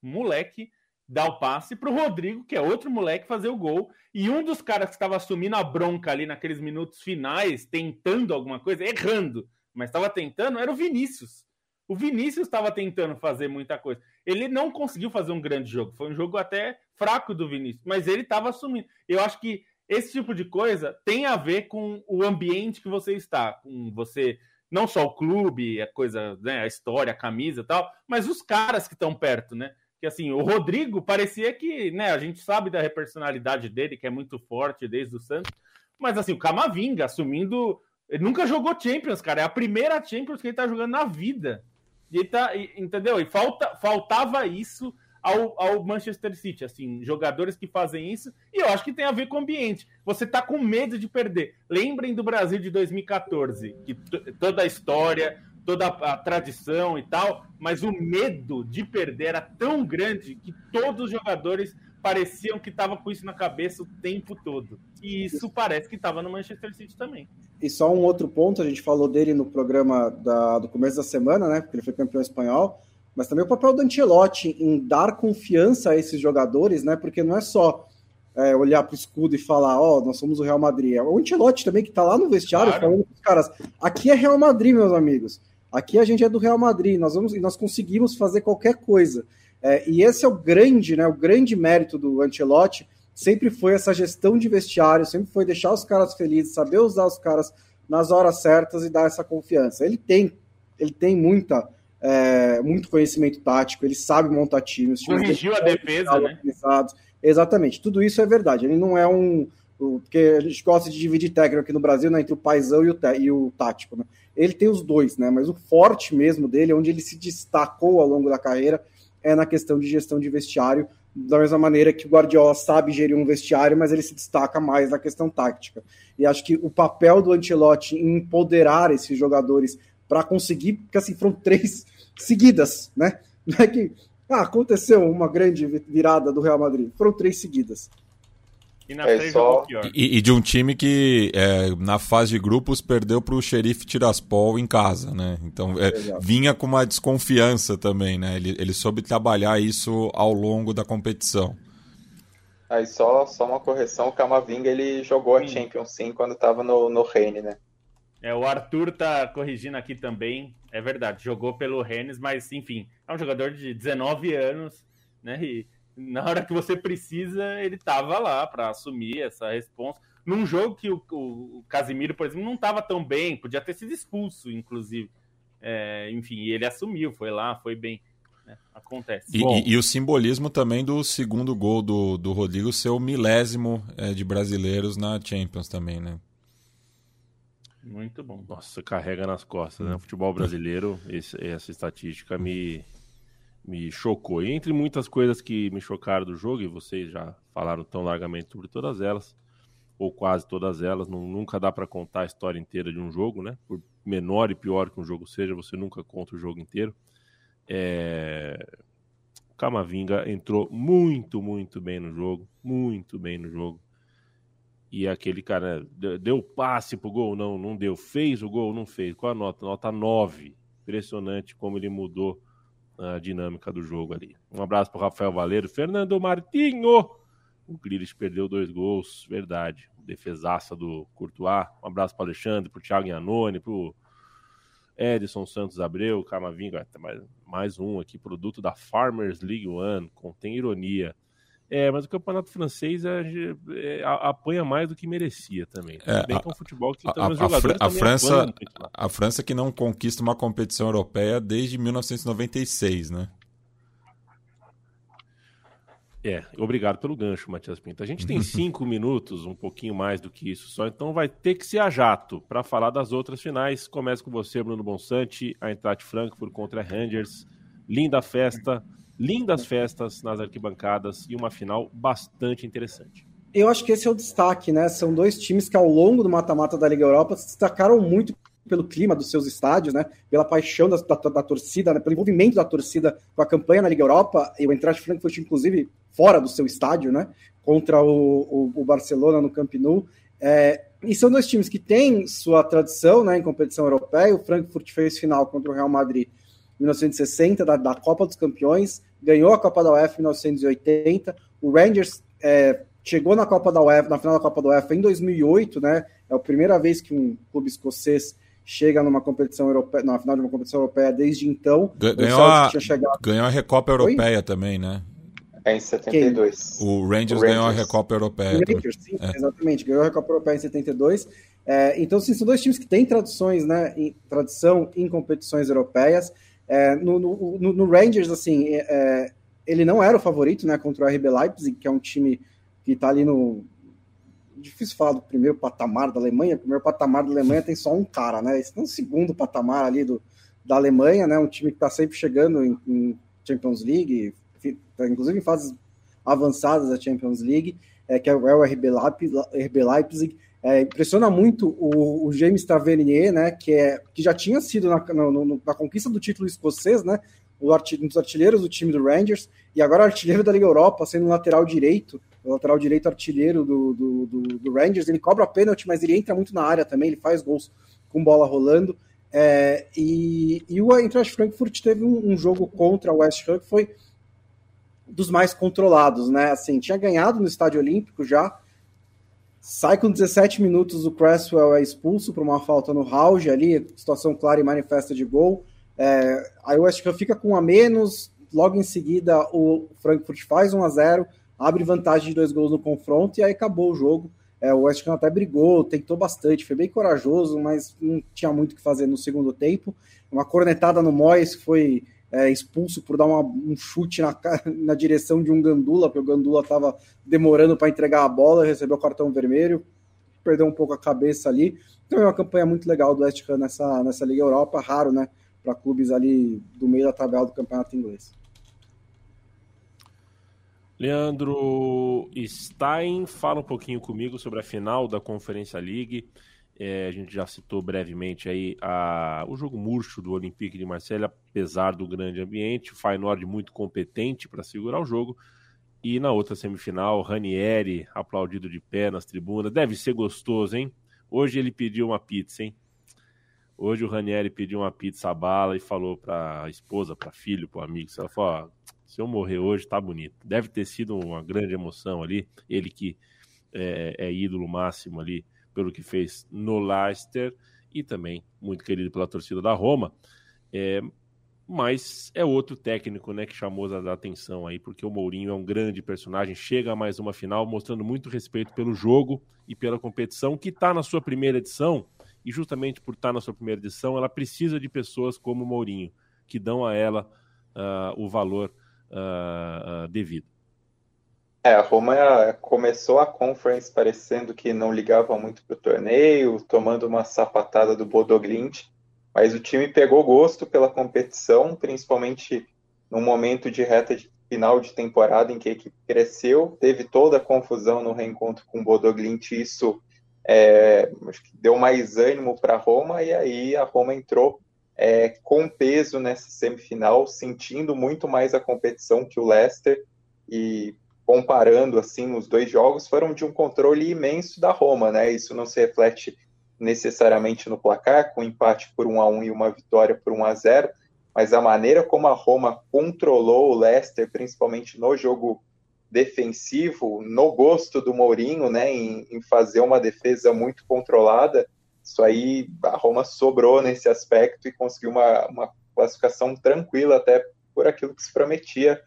moleque, dá o passe para o Rodrigo, que é outro moleque, fazer o gol. E um dos caras que estava assumindo a bronca ali naqueles minutos finais, tentando alguma coisa, errando, mas estava tentando, era o Vinícius. O Vinícius estava tentando fazer muita coisa. Ele não conseguiu fazer um grande jogo. Foi um jogo até fraco do Vinícius, mas ele estava assumindo. Eu acho que esse tipo de coisa tem a ver com o ambiente que você está, com você não só o clube, a coisa, né, a história, a camisa e tal, mas os caras que estão perto, né? Que assim, o Rodrigo parecia que, né, a gente sabe da personalidade dele, que é muito forte desde o Santos, mas assim, o Camavinga assumindo, ele nunca jogou Champions, cara, é a primeira Champions que ele tá jogando na vida. E ele tá, entendeu? E falta, faltava isso ao, ao, Manchester City, assim, jogadores que fazem isso, e eu acho que tem a ver com o ambiente. Você tá com medo de perder. Lembrem do Brasil de 2014, que toda a história, toda a, tradição e tal, mas o medo de perder era tão grande que todos os jogadores pareciam que estavam com isso na cabeça o tempo todo. E isso parece que estava no Manchester City também. E só um outro ponto, a gente falou dele no programa da, do começo da semana, né? Porque ele foi campeão espanhol mas também o papel do Ancelotti em dar confiança a esses jogadores, né? Porque não é só é, olhar para o escudo e falar, ó, oh, nós somos o Real Madrid. É o Ancelotti também que está lá no vestiário claro. falando para os caras, aqui é Real Madrid, meus amigos. Aqui a gente é do Real Madrid, nós vamos e nós conseguimos fazer qualquer coisa. É, e esse é o grande, né? O grande mérito do Ancelotti sempre foi essa gestão de vestiário, sempre foi deixar os caras felizes, saber usar os caras nas horas certas e dar essa confiança. Ele tem, ele tem muita é, muito conhecimento tático, ele sabe montar times. Corrigiu a defesa, né? Exatamente, tudo isso é verdade. Ele não é um. Porque a gente gosta de dividir técnico aqui no Brasil né, entre o paisão e o, e o tático. Né? Ele tem os dois, né? Mas o forte mesmo dele, onde ele se destacou ao longo da carreira, é na questão de gestão de vestiário, da mesma maneira que o Guardiola sabe gerir um vestiário, mas ele se destaca mais na questão tática. E acho que o papel do Ancelotti em empoderar esses jogadores para conseguir, porque assim foram três seguidas, né? Não é que ah, aconteceu uma grande virada do Real Madrid, foram três seguidas. E, é só... e, e, de um time que é, na fase de grupos perdeu para o xerife Tiraspol em casa, né? Então é, vinha com uma desconfiança também, né? Ele, ele soube trabalhar isso ao longo da competição. Aí só, só uma correção, o Camavinga ele jogou sim. a Champions sim quando estava no, no Reine, né? É, o Arthur tá corrigindo aqui também. É verdade, jogou pelo Rennes, mas enfim, é um jogador de 19 anos, né? E na hora que você precisa, ele tava lá para assumir essa resposta. Num jogo que o, o, Casimiro, por exemplo, não tava tão bem, podia ter sido expulso, inclusive. É, enfim, ele assumiu, foi lá, foi bem. Né? Acontece. E, e, e, o simbolismo também do segundo gol do, do Rodrigo ser o milésimo é, de brasileiros na Champions também, né? Muito bom. Nossa, carrega nas costas, né? Futebol brasileiro, esse, essa estatística me, me chocou. E entre muitas coisas que me chocaram do jogo, e vocês já falaram tão largamente sobre todas elas, ou quase todas elas, não, nunca dá para contar a história inteira de um jogo, né? Por menor e pior que um jogo seja, você nunca conta o jogo inteiro. É... Camavinga entrou muito, muito bem no jogo, muito bem no jogo. E aquele cara deu passe pro gol? Não, não deu. Fez o gol? Não fez. Qual a nota? Nota 9. Impressionante como ele mudou a dinâmica do jogo ali. Um abraço pro Rafael Valeiro. Fernando Martinho! O Grealish perdeu dois gols, verdade. Defesaça do Courtois. Um abraço pro Alexandre, pro Thiago Iannone, pro Edson Santos Abreu, Camavinga, mais, mais um aqui, produto da Farmers League One, contém ironia. É, mas o campeonato francês é, é, apanha mais do que merecia também. É, bem a, que é um futebol que a, a, a, a França, a França que não conquista uma competição europeia desde 1996, né? É, obrigado pelo gancho, Matias Pinto. A gente tem cinco minutos, um pouquinho mais do que isso só, então vai ter que ser a jato para falar das outras finais. Começa com você, Bruno Bonsante, a Eintracht Frankfurt contra a Rangers. Linda festa lindas festas nas arquibancadas e uma final bastante interessante. Eu acho que esse é o destaque, né? São dois times que ao longo do mata-mata da Liga Europa se destacaram muito pelo clima dos seus estádios, né? Pela paixão da, da, da torcida, né? pelo envolvimento da torcida com a campanha na Liga Europa e o Eintracht Frankfurt, inclusive, fora do seu estádio, né? Contra o, o, o Barcelona no Camp Nou. É, e são dois times que têm sua tradição né, em competição europeia. O Frankfurt fez final contra o Real Madrid 1960, da, da, Copa dos Campeões, ganhou a Copa da UEFA em 1980. O Rangers é, chegou na Copa da UEFA, na final da Copa da UEFA em 2008, né? É a primeira vez que um clube escocês chega numa competição europeia, na final de uma competição europeia desde então. Ganhou, a, chegado... ganhou a Recopa Europeia Oi? também, né? É em 72. O Rangers, o Rangers, ganhou a Recopa Europeia. O Rangers, sim, é. exatamente, ganhou a Recopa Europeia em 72. É, então, sim, são dois times que têm tradições, né, em, tradição em competições europeias. É, no, no, no, Rangers, assim, é, é, ele não era o favorito, né, contra o RB Leipzig, que é um time que está ali no difícil falar do primeiro patamar da Alemanha. O primeiro patamar da Alemanha tem só um cara, né? Esse é o segundo patamar ali do, da Alemanha, né? Um time que está sempre chegando em, em, Champions League, tá, inclusive em fases avançadas da Champions League, é, que é o RB Leipzig. É, impressiona muito o, o, James Tavernier, né, que, é, que já tinha sido na, na, na conquista do título escocês, né, um dos artilheiros do time do Rangers, e agora artilheiro da Liga Europa, sendo lateral direito, o lateral direito artilheiro do, do, do, do, Rangers. Ele cobra pênalti, mas ele entra muito na área também, ele faz gols com bola rolando. É, e, e o Eintracht Frankfurt teve um, um, jogo contra o West Ham que foi dos mais controlados, né? Assim, tinha ganhado no Estádio Olímpico já, Sai com 17 minutos, o Cresswell é expulso por uma falta no Rauge ali, situação clara e manifesta de gol. É, aí o West Ham fica com um a menos, logo em seguida o Frankfurt faz 1 a 0 abre vantagem de dois gols no confronto e aí acabou o jogo. É, o West Ham até brigou, tentou bastante, foi bem corajoso, mas não tinha muito o que fazer no segundo tempo. Uma cornetada no Moyes foi é, expulso por dar uma, um chute na, na direção de um Gandula, porque o Gandula estava demorando para entregar a bola, recebeu o cartão vermelho, perdeu um pouco a cabeça ali. Então é uma campanha muito legal do West Ham nessa, nessa Liga Europa, raro, né, para clubes ali do meio da tabela do campeonato inglês. Leandro Stein, fala um pouquinho comigo sobre a final da Conferência League. É, a gente já citou brevemente aí a, o jogo murcho do Olympique de Marseille, apesar do grande ambiente, o Feyenoord muito competente para segurar o jogo. E na outra semifinal, Ranieri aplaudido de pé nas tribunas. Deve ser gostoso, hein? Hoje ele pediu uma pizza, hein? Hoje o Ranieri pediu uma pizza à bala e falou para esposa, para filho, para amigo. Ela falou: se eu morrer hoje, tá bonito. Deve ter sido uma grande emoção ali. Ele que é, é ídolo máximo ali pelo que fez no Leicester e também muito querido pela torcida da Roma. É, mas é outro técnico né, que chamou a atenção aí, porque o Mourinho é um grande personagem, chega a mais uma final mostrando muito respeito pelo jogo e pela competição, que está na sua primeira edição, e justamente por estar tá na sua primeira edição, ela precisa de pessoas como o Mourinho, que dão a ela uh, o valor uh, uh, devido. É, a Roma começou a conference parecendo que não ligava muito para o torneio, tomando uma sapatada do Bodoglint, mas o time pegou gosto pela competição, principalmente no momento de reta de final de temporada em que a equipe cresceu, teve toda a confusão no reencontro com o Bodoglint, isso é, deu mais ânimo para a Roma, e aí a Roma entrou é, com peso nessa semifinal, sentindo muito mais a competição que o Leicester, e comparando assim os dois jogos, foram de um controle imenso da Roma, né? Isso não se reflete necessariamente no placar, com empate por 1 a 1 e uma vitória por 1 a 0, mas a maneira como a Roma controlou o Leicester, principalmente no jogo defensivo, no gosto do Mourinho, né, em, em fazer uma defesa muito controlada, isso aí a Roma sobrou nesse aspecto e conseguiu uma, uma classificação tranquila até por aquilo que se prometia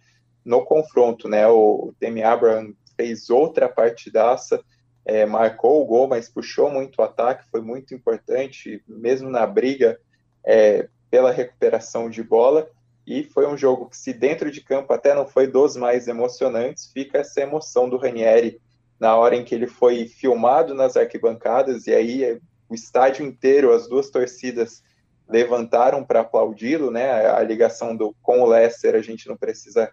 no confronto, né? O Demi Abraham fez outra partidaça, é, marcou o gol, mas puxou muito o ataque, foi muito importante, mesmo na briga é, pela recuperação de bola. E foi um jogo que, se dentro de campo até não foi dos mais emocionantes, fica essa emoção do Ranieri na hora em que ele foi filmado nas arquibancadas, e aí o estádio inteiro, as duas torcidas levantaram para aplaudi-lo, né? A ligação do com o Leicester a gente não precisa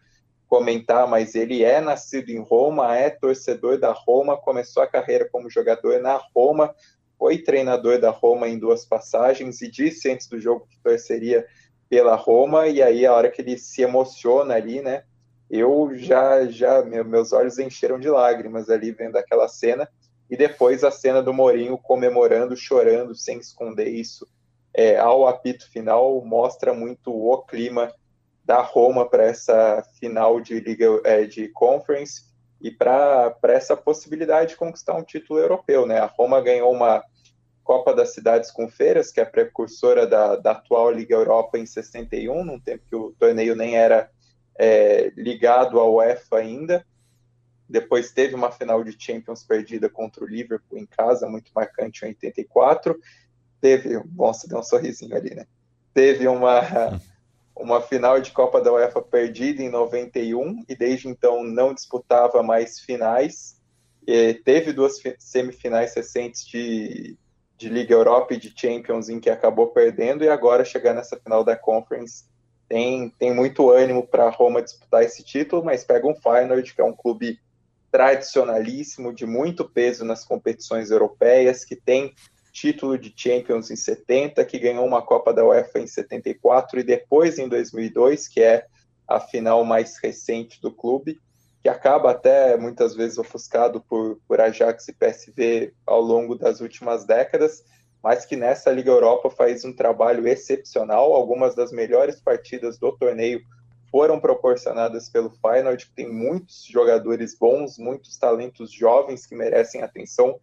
comentar, mas ele é nascido em Roma, é torcedor da Roma, começou a carreira como jogador na Roma, foi treinador da Roma em duas passagens e disse antes do jogo que torceria pela Roma, e aí a hora que ele se emociona ali, né? Eu já, já, meus olhos encheram de lágrimas ali vendo aquela cena, e depois a cena do Mourinho comemorando, chorando, sem esconder isso, é, ao apito final, mostra muito o clima da Roma para essa final de Liga é, de Conference e para essa possibilidade de conquistar um título europeu. Né? A Roma ganhou uma Copa das Cidades com Feiras, que é a precursora da, da atual Liga Europa em 61, num tempo que o torneio nem era é, ligado ao UEFA ainda. Depois teve uma final de Champions perdida contra o Liverpool em casa, muito marcante em 84. Teve, bom, você deu um sorrisinho ali, né? Teve uma uma final de Copa da UEFA perdida em 91 e desde então não disputava mais finais. E teve duas semifinais recentes de, de Liga Europa e de Champions em que acabou perdendo e agora chegar nessa final da Conference tem, tem muito ânimo para Roma disputar esse título, mas pega um Feyenoord que é um clube tradicionalíssimo, de muito peso nas competições europeias, que tem título de Champions em 70, que ganhou uma Copa da UEFA em 74 e depois em 2002, que é a final mais recente do clube, que acaba até muitas vezes ofuscado por, por Ajax e PSV ao longo das últimas décadas, mas que nessa Liga Europa faz um trabalho excepcional. Algumas das melhores partidas do torneio foram proporcionadas pelo Feyenoord, que tem muitos jogadores bons, muitos talentos jovens que merecem atenção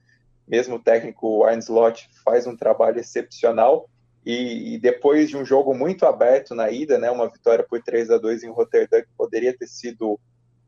mesmo o técnico Arne Slot faz um trabalho excepcional. E, e, depois de um jogo muito aberto na ida, né, uma vitória por 3 a 2 em Rotterdam, que poderia ter sido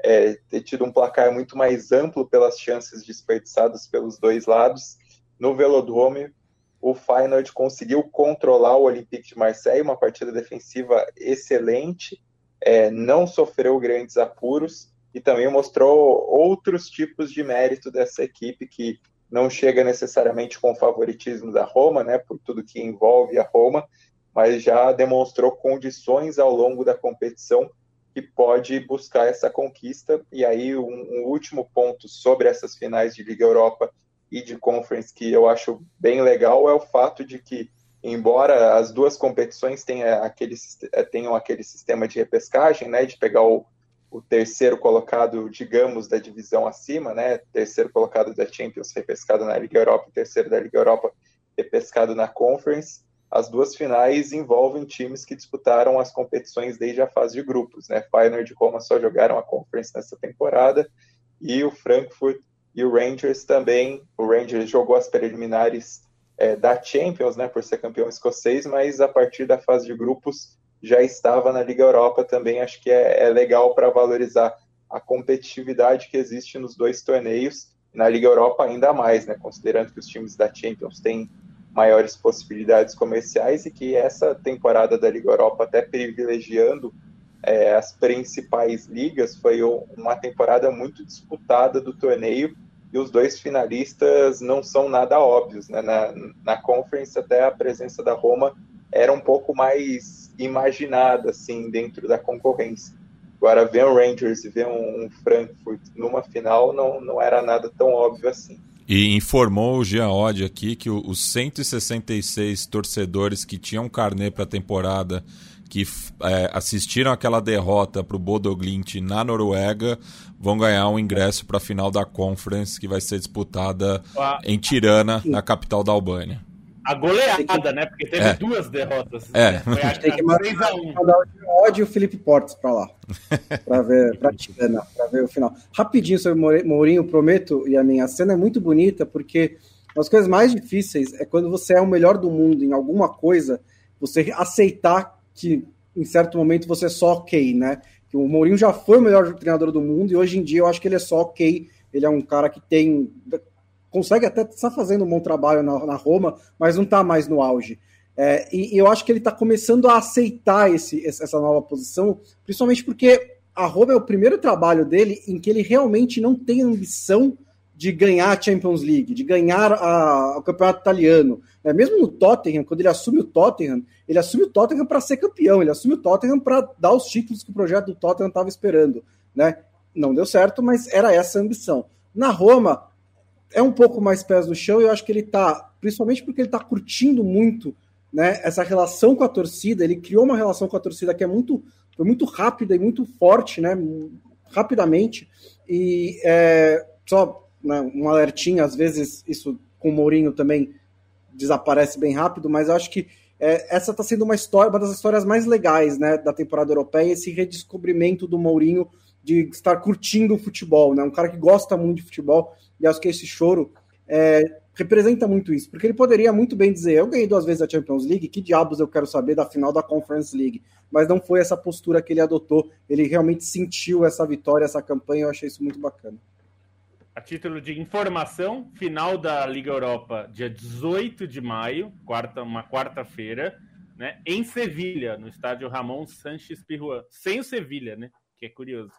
é, ter tido um placar muito mais amplo pelas chances desperdiçadas pelos dois lados. No Velodrome, o Feyenoord conseguiu controlar o Olympique de Marseille, uma partida defensiva excelente, é, não sofreu grandes apuros e também mostrou outros tipos de mérito dessa equipe que não chega necessariamente com o favoritismo da Roma, né, por tudo que envolve a Roma, mas já demonstrou condições ao longo da competição que pode buscar essa conquista. E aí, um, um, último ponto sobre essas finais de Liga Europa e de Conference que eu acho bem legal é o fato de que, embora as duas competições tenham aquele, tenham aquele sistema de repescagem, né, de pegar o, o terceiro colocado, digamos, da divisão acima, né? Terceiro colocado da Champions, repescado na Liga Europa, terceiro da Liga Europa, repescado na Conference. As duas finais envolvem times que disputaram as competições desde a fase de grupos, né? Feyenoord e Roma só jogaram a Conference nessa temporada e o Frankfurt e o Rangers também. O Rangers jogou as preliminares é, da Champions, né? Por ser campeão escocês, mas a partir da fase de grupos já estava na Liga Europa também. Acho que é, é legal para valorizar a competitividade que existe nos dois torneios. Na Liga Europa, ainda mais, né? Considerando que os times da Champions têm maiores possibilidades comerciais e que essa temporada da Liga Europa, até privilegiando é, as principais ligas, foi uma temporada muito disputada do torneio e os dois finalistas não são nada óbvios. Né? Na, na Conference, até a presença da Roma era um pouco mais imaginada assim, dentro da concorrência. Agora, ver um Rangers e ver um, um Frankfurt numa final não, não era nada tão óbvio assim. E informou o Giaod aqui que os 166 torcedores que tinham carnê para a temporada que é, assistiram aquela derrota para o Bodoglint na Noruega vão ganhar um ingresso para a final da Conference que vai ser disputada ah. em Tirana, na capital da Albânia. A goleada, que... né? Porque teve é. duas derrotas. É. Né? Foi a, tem que mandar, mandar o ódio e o Felipe Portes para lá. para ver, para Tirana, para ver o final. Rapidinho sobre Mourinho, prometo, e a minha cena é muito bonita porque as coisas mais difíceis é quando você é o melhor do mundo em alguma coisa, você aceitar que em certo momento você é só ok, né? Que o Mourinho já foi o melhor treinador do mundo e hoje em dia eu acho que ele é só ok. Ele é um cara que tem. Consegue até estar tá fazendo um bom trabalho na, na Roma, mas não está mais no auge. É, e, e, eu acho que ele está começando a aceitar esse, essa nova posição, principalmente porque a Roma é o primeiro trabalho dele em que ele realmente não tem ambição de ganhar a Champions League, de ganhar a, o campeonato italiano. É, mesmo no Tottenham, quando ele assume o Tottenham, ele assume o Tottenham para ser campeão, ele assume o Tottenham para dar os títulos que o projeto do Tottenham estava esperando. Né? Não deu certo, mas era essa a ambição. Na Roma, é um pouco mais pés no chão e eu acho que ele está, principalmente porque ele está curtindo muito né, essa relação com a torcida, ele criou uma relação com a torcida que é muito, foi muito rápida e muito forte, né, rapidamente, e é, só né, um alertinho, às vezes isso com o Mourinho também desaparece bem rápido, mas eu acho que é, essa está sendo uma história, uma das histórias mais legais né, da temporada europeia, esse redescobrimento do Mourinho de estar curtindo o futebol, né? Um cara que gosta muito de futebol, e acho que esse choro é, representa muito isso, porque ele poderia muito bem dizer: eu ganhei duas vezes a Champions League, que diabos eu quero saber da final da Conference League? Mas não foi essa postura que ele adotou, ele realmente sentiu essa vitória, essa campanha, eu achei isso muito bacana. A título de informação, final da Liga Europa, dia 18 de maio, quarta, uma quarta-feira, né, em Sevilha, no estádio Ramon Sanches Pirruan. Sem o Sevilha, né? Que é curioso.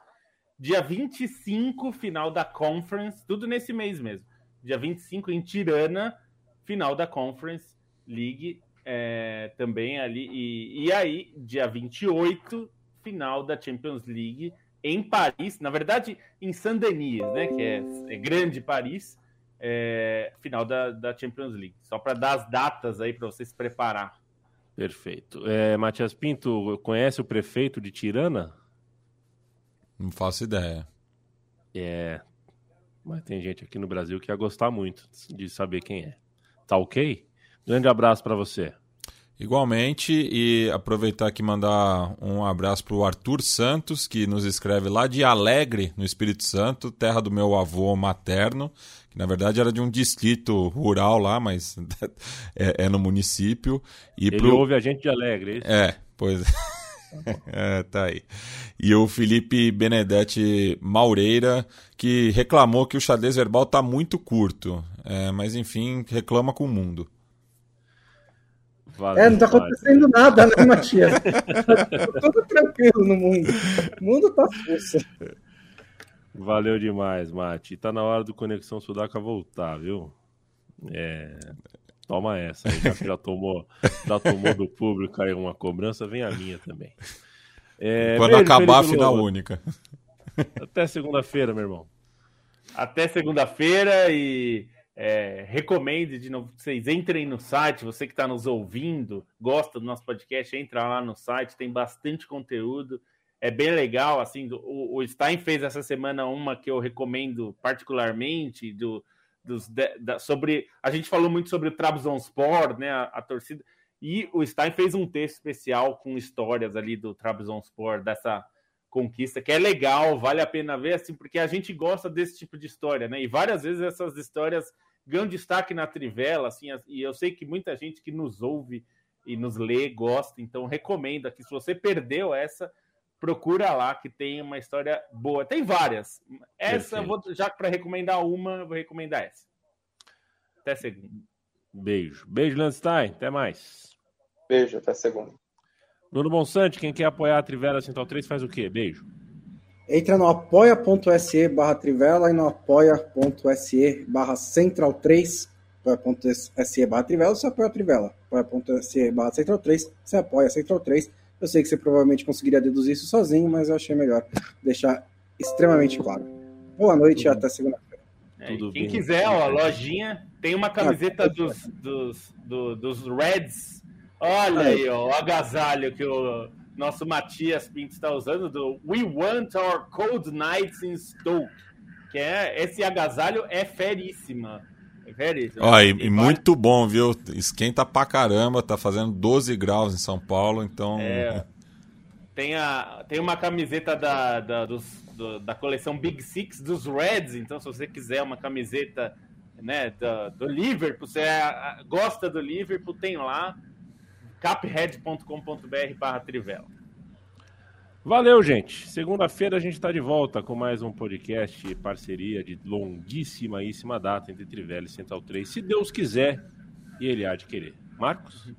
Dia 25, final da Conference, tudo nesse mês mesmo. Dia 25, em Tirana, final da Conference League, é, também ali. E, e aí, dia 28, final da Champions League em Paris, na verdade em Saint-Denis, né, que é, é grande Paris, é, final da, da Champions League. Só para dar as datas aí para você se preparar. Perfeito. É, Matias Pinto, conhece o prefeito de Tirana? Não faço ideia. É, mas tem gente aqui no Brasil que ia gostar muito de saber quem é. Tá ok? Grande abraço para você. Igualmente, e aproveitar aqui e mandar um abraço para o Arthur Santos, que nos escreve lá de Alegre, no Espírito Santo, terra do meu avô materno, que na verdade era de um distrito rural lá, mas é, é no município. E Ele pro... ouve a gente de Alegre, é, é pois é. tá aí. E o Felipe Benedetti Maureira, que reclamou que o xadrez verbal tá muito curto. É, mas enfim, reclama com o mundo. Valeu, é, não tá acontecendo nada, né, Matias? tá tudo tranquilo no mundo. O mundo tá força. Valeu demais, Mati. Tá na hora do Conexão Sudaca voltar, viu? É... Toma essa. Aí, já que já tomou, já tomou do público aí uma cobrança, vem a minha também. É, Quando beijo, acabar a final única. Até segunda-feira, meu irmão. Até segunda-feira e é, recomende de novo vocês entrem no site. Você que está nos ouvindo, gosta do nosso podcast, entra lá no site, tem bastante conteúdo. É bem legal. Assim, o, o Stein fez essa semana uma que eu recomendo particularmente do, dos, da, sobre. A gente falou muito sobre o Trabzonspor, né? A, a, torcida. E o Stein fez um texto especial com histórias ali do Trabzonspor, dessa conquista, que é legal, vale a pena ver, assim, porque a gente gosta desse tipo de história, né? E várias vezes essas histórias ganham destaque na Trivela, assim, e eu sei que muita gente que nos ouve e nos lê gosta, então recomendo aqui, se você perdeu essa, procura lá que tem uma história boa. Tem várias. Essa, vou, já para recomendar uma, vou recomendar essa. Até segunda. Beijo. Beijo, Landstein. Até mais. Beijo, até segunda. Bruno Bonsante, quem quer apoiar a Trivela Central 3 faz o quê? Beijo. Entra no apoia.se barra Trivela e no apoia.se barra Central 3, apoia.se barra Trivela, você apoia a Trivela. apoia.se barra Central 3, você apoia a Central 3. Eu sei que você provavelmente conseguiria deduzir isso sozinho, mas eu achei melhor deixar extremamente claro. Boa noite e até segunda-feira. É, quem quiser, ó, lojinha, tem uma camiseta ah, dos, dos, do, dos Reds. Olha aí, ó, o agasalho que o nosso Matias Pinto está usando do We Want Our Cold Nights in Stoke. Que é, esse agasalho é feríssima. É feríssima. Ó, e, e, muito bom, viu? Esquenta pra caramba, tá fazendo 12 graus em São Paulo, então. É, tem, a, tem uma camiseta da, da, dos, do, da coleção Big Six dos Reds, então se você quiser uma camiseta né, do, do Liverpool, você gosta do Liverpool, tem lá caphead.com.br barra Trivela. Valeu, gente. Segunda-feira a gente está de volta com mais um podcast parceria de longuíssima data entre Trivela e Central 3, se Deus quiser e ele há de querer. Marcos?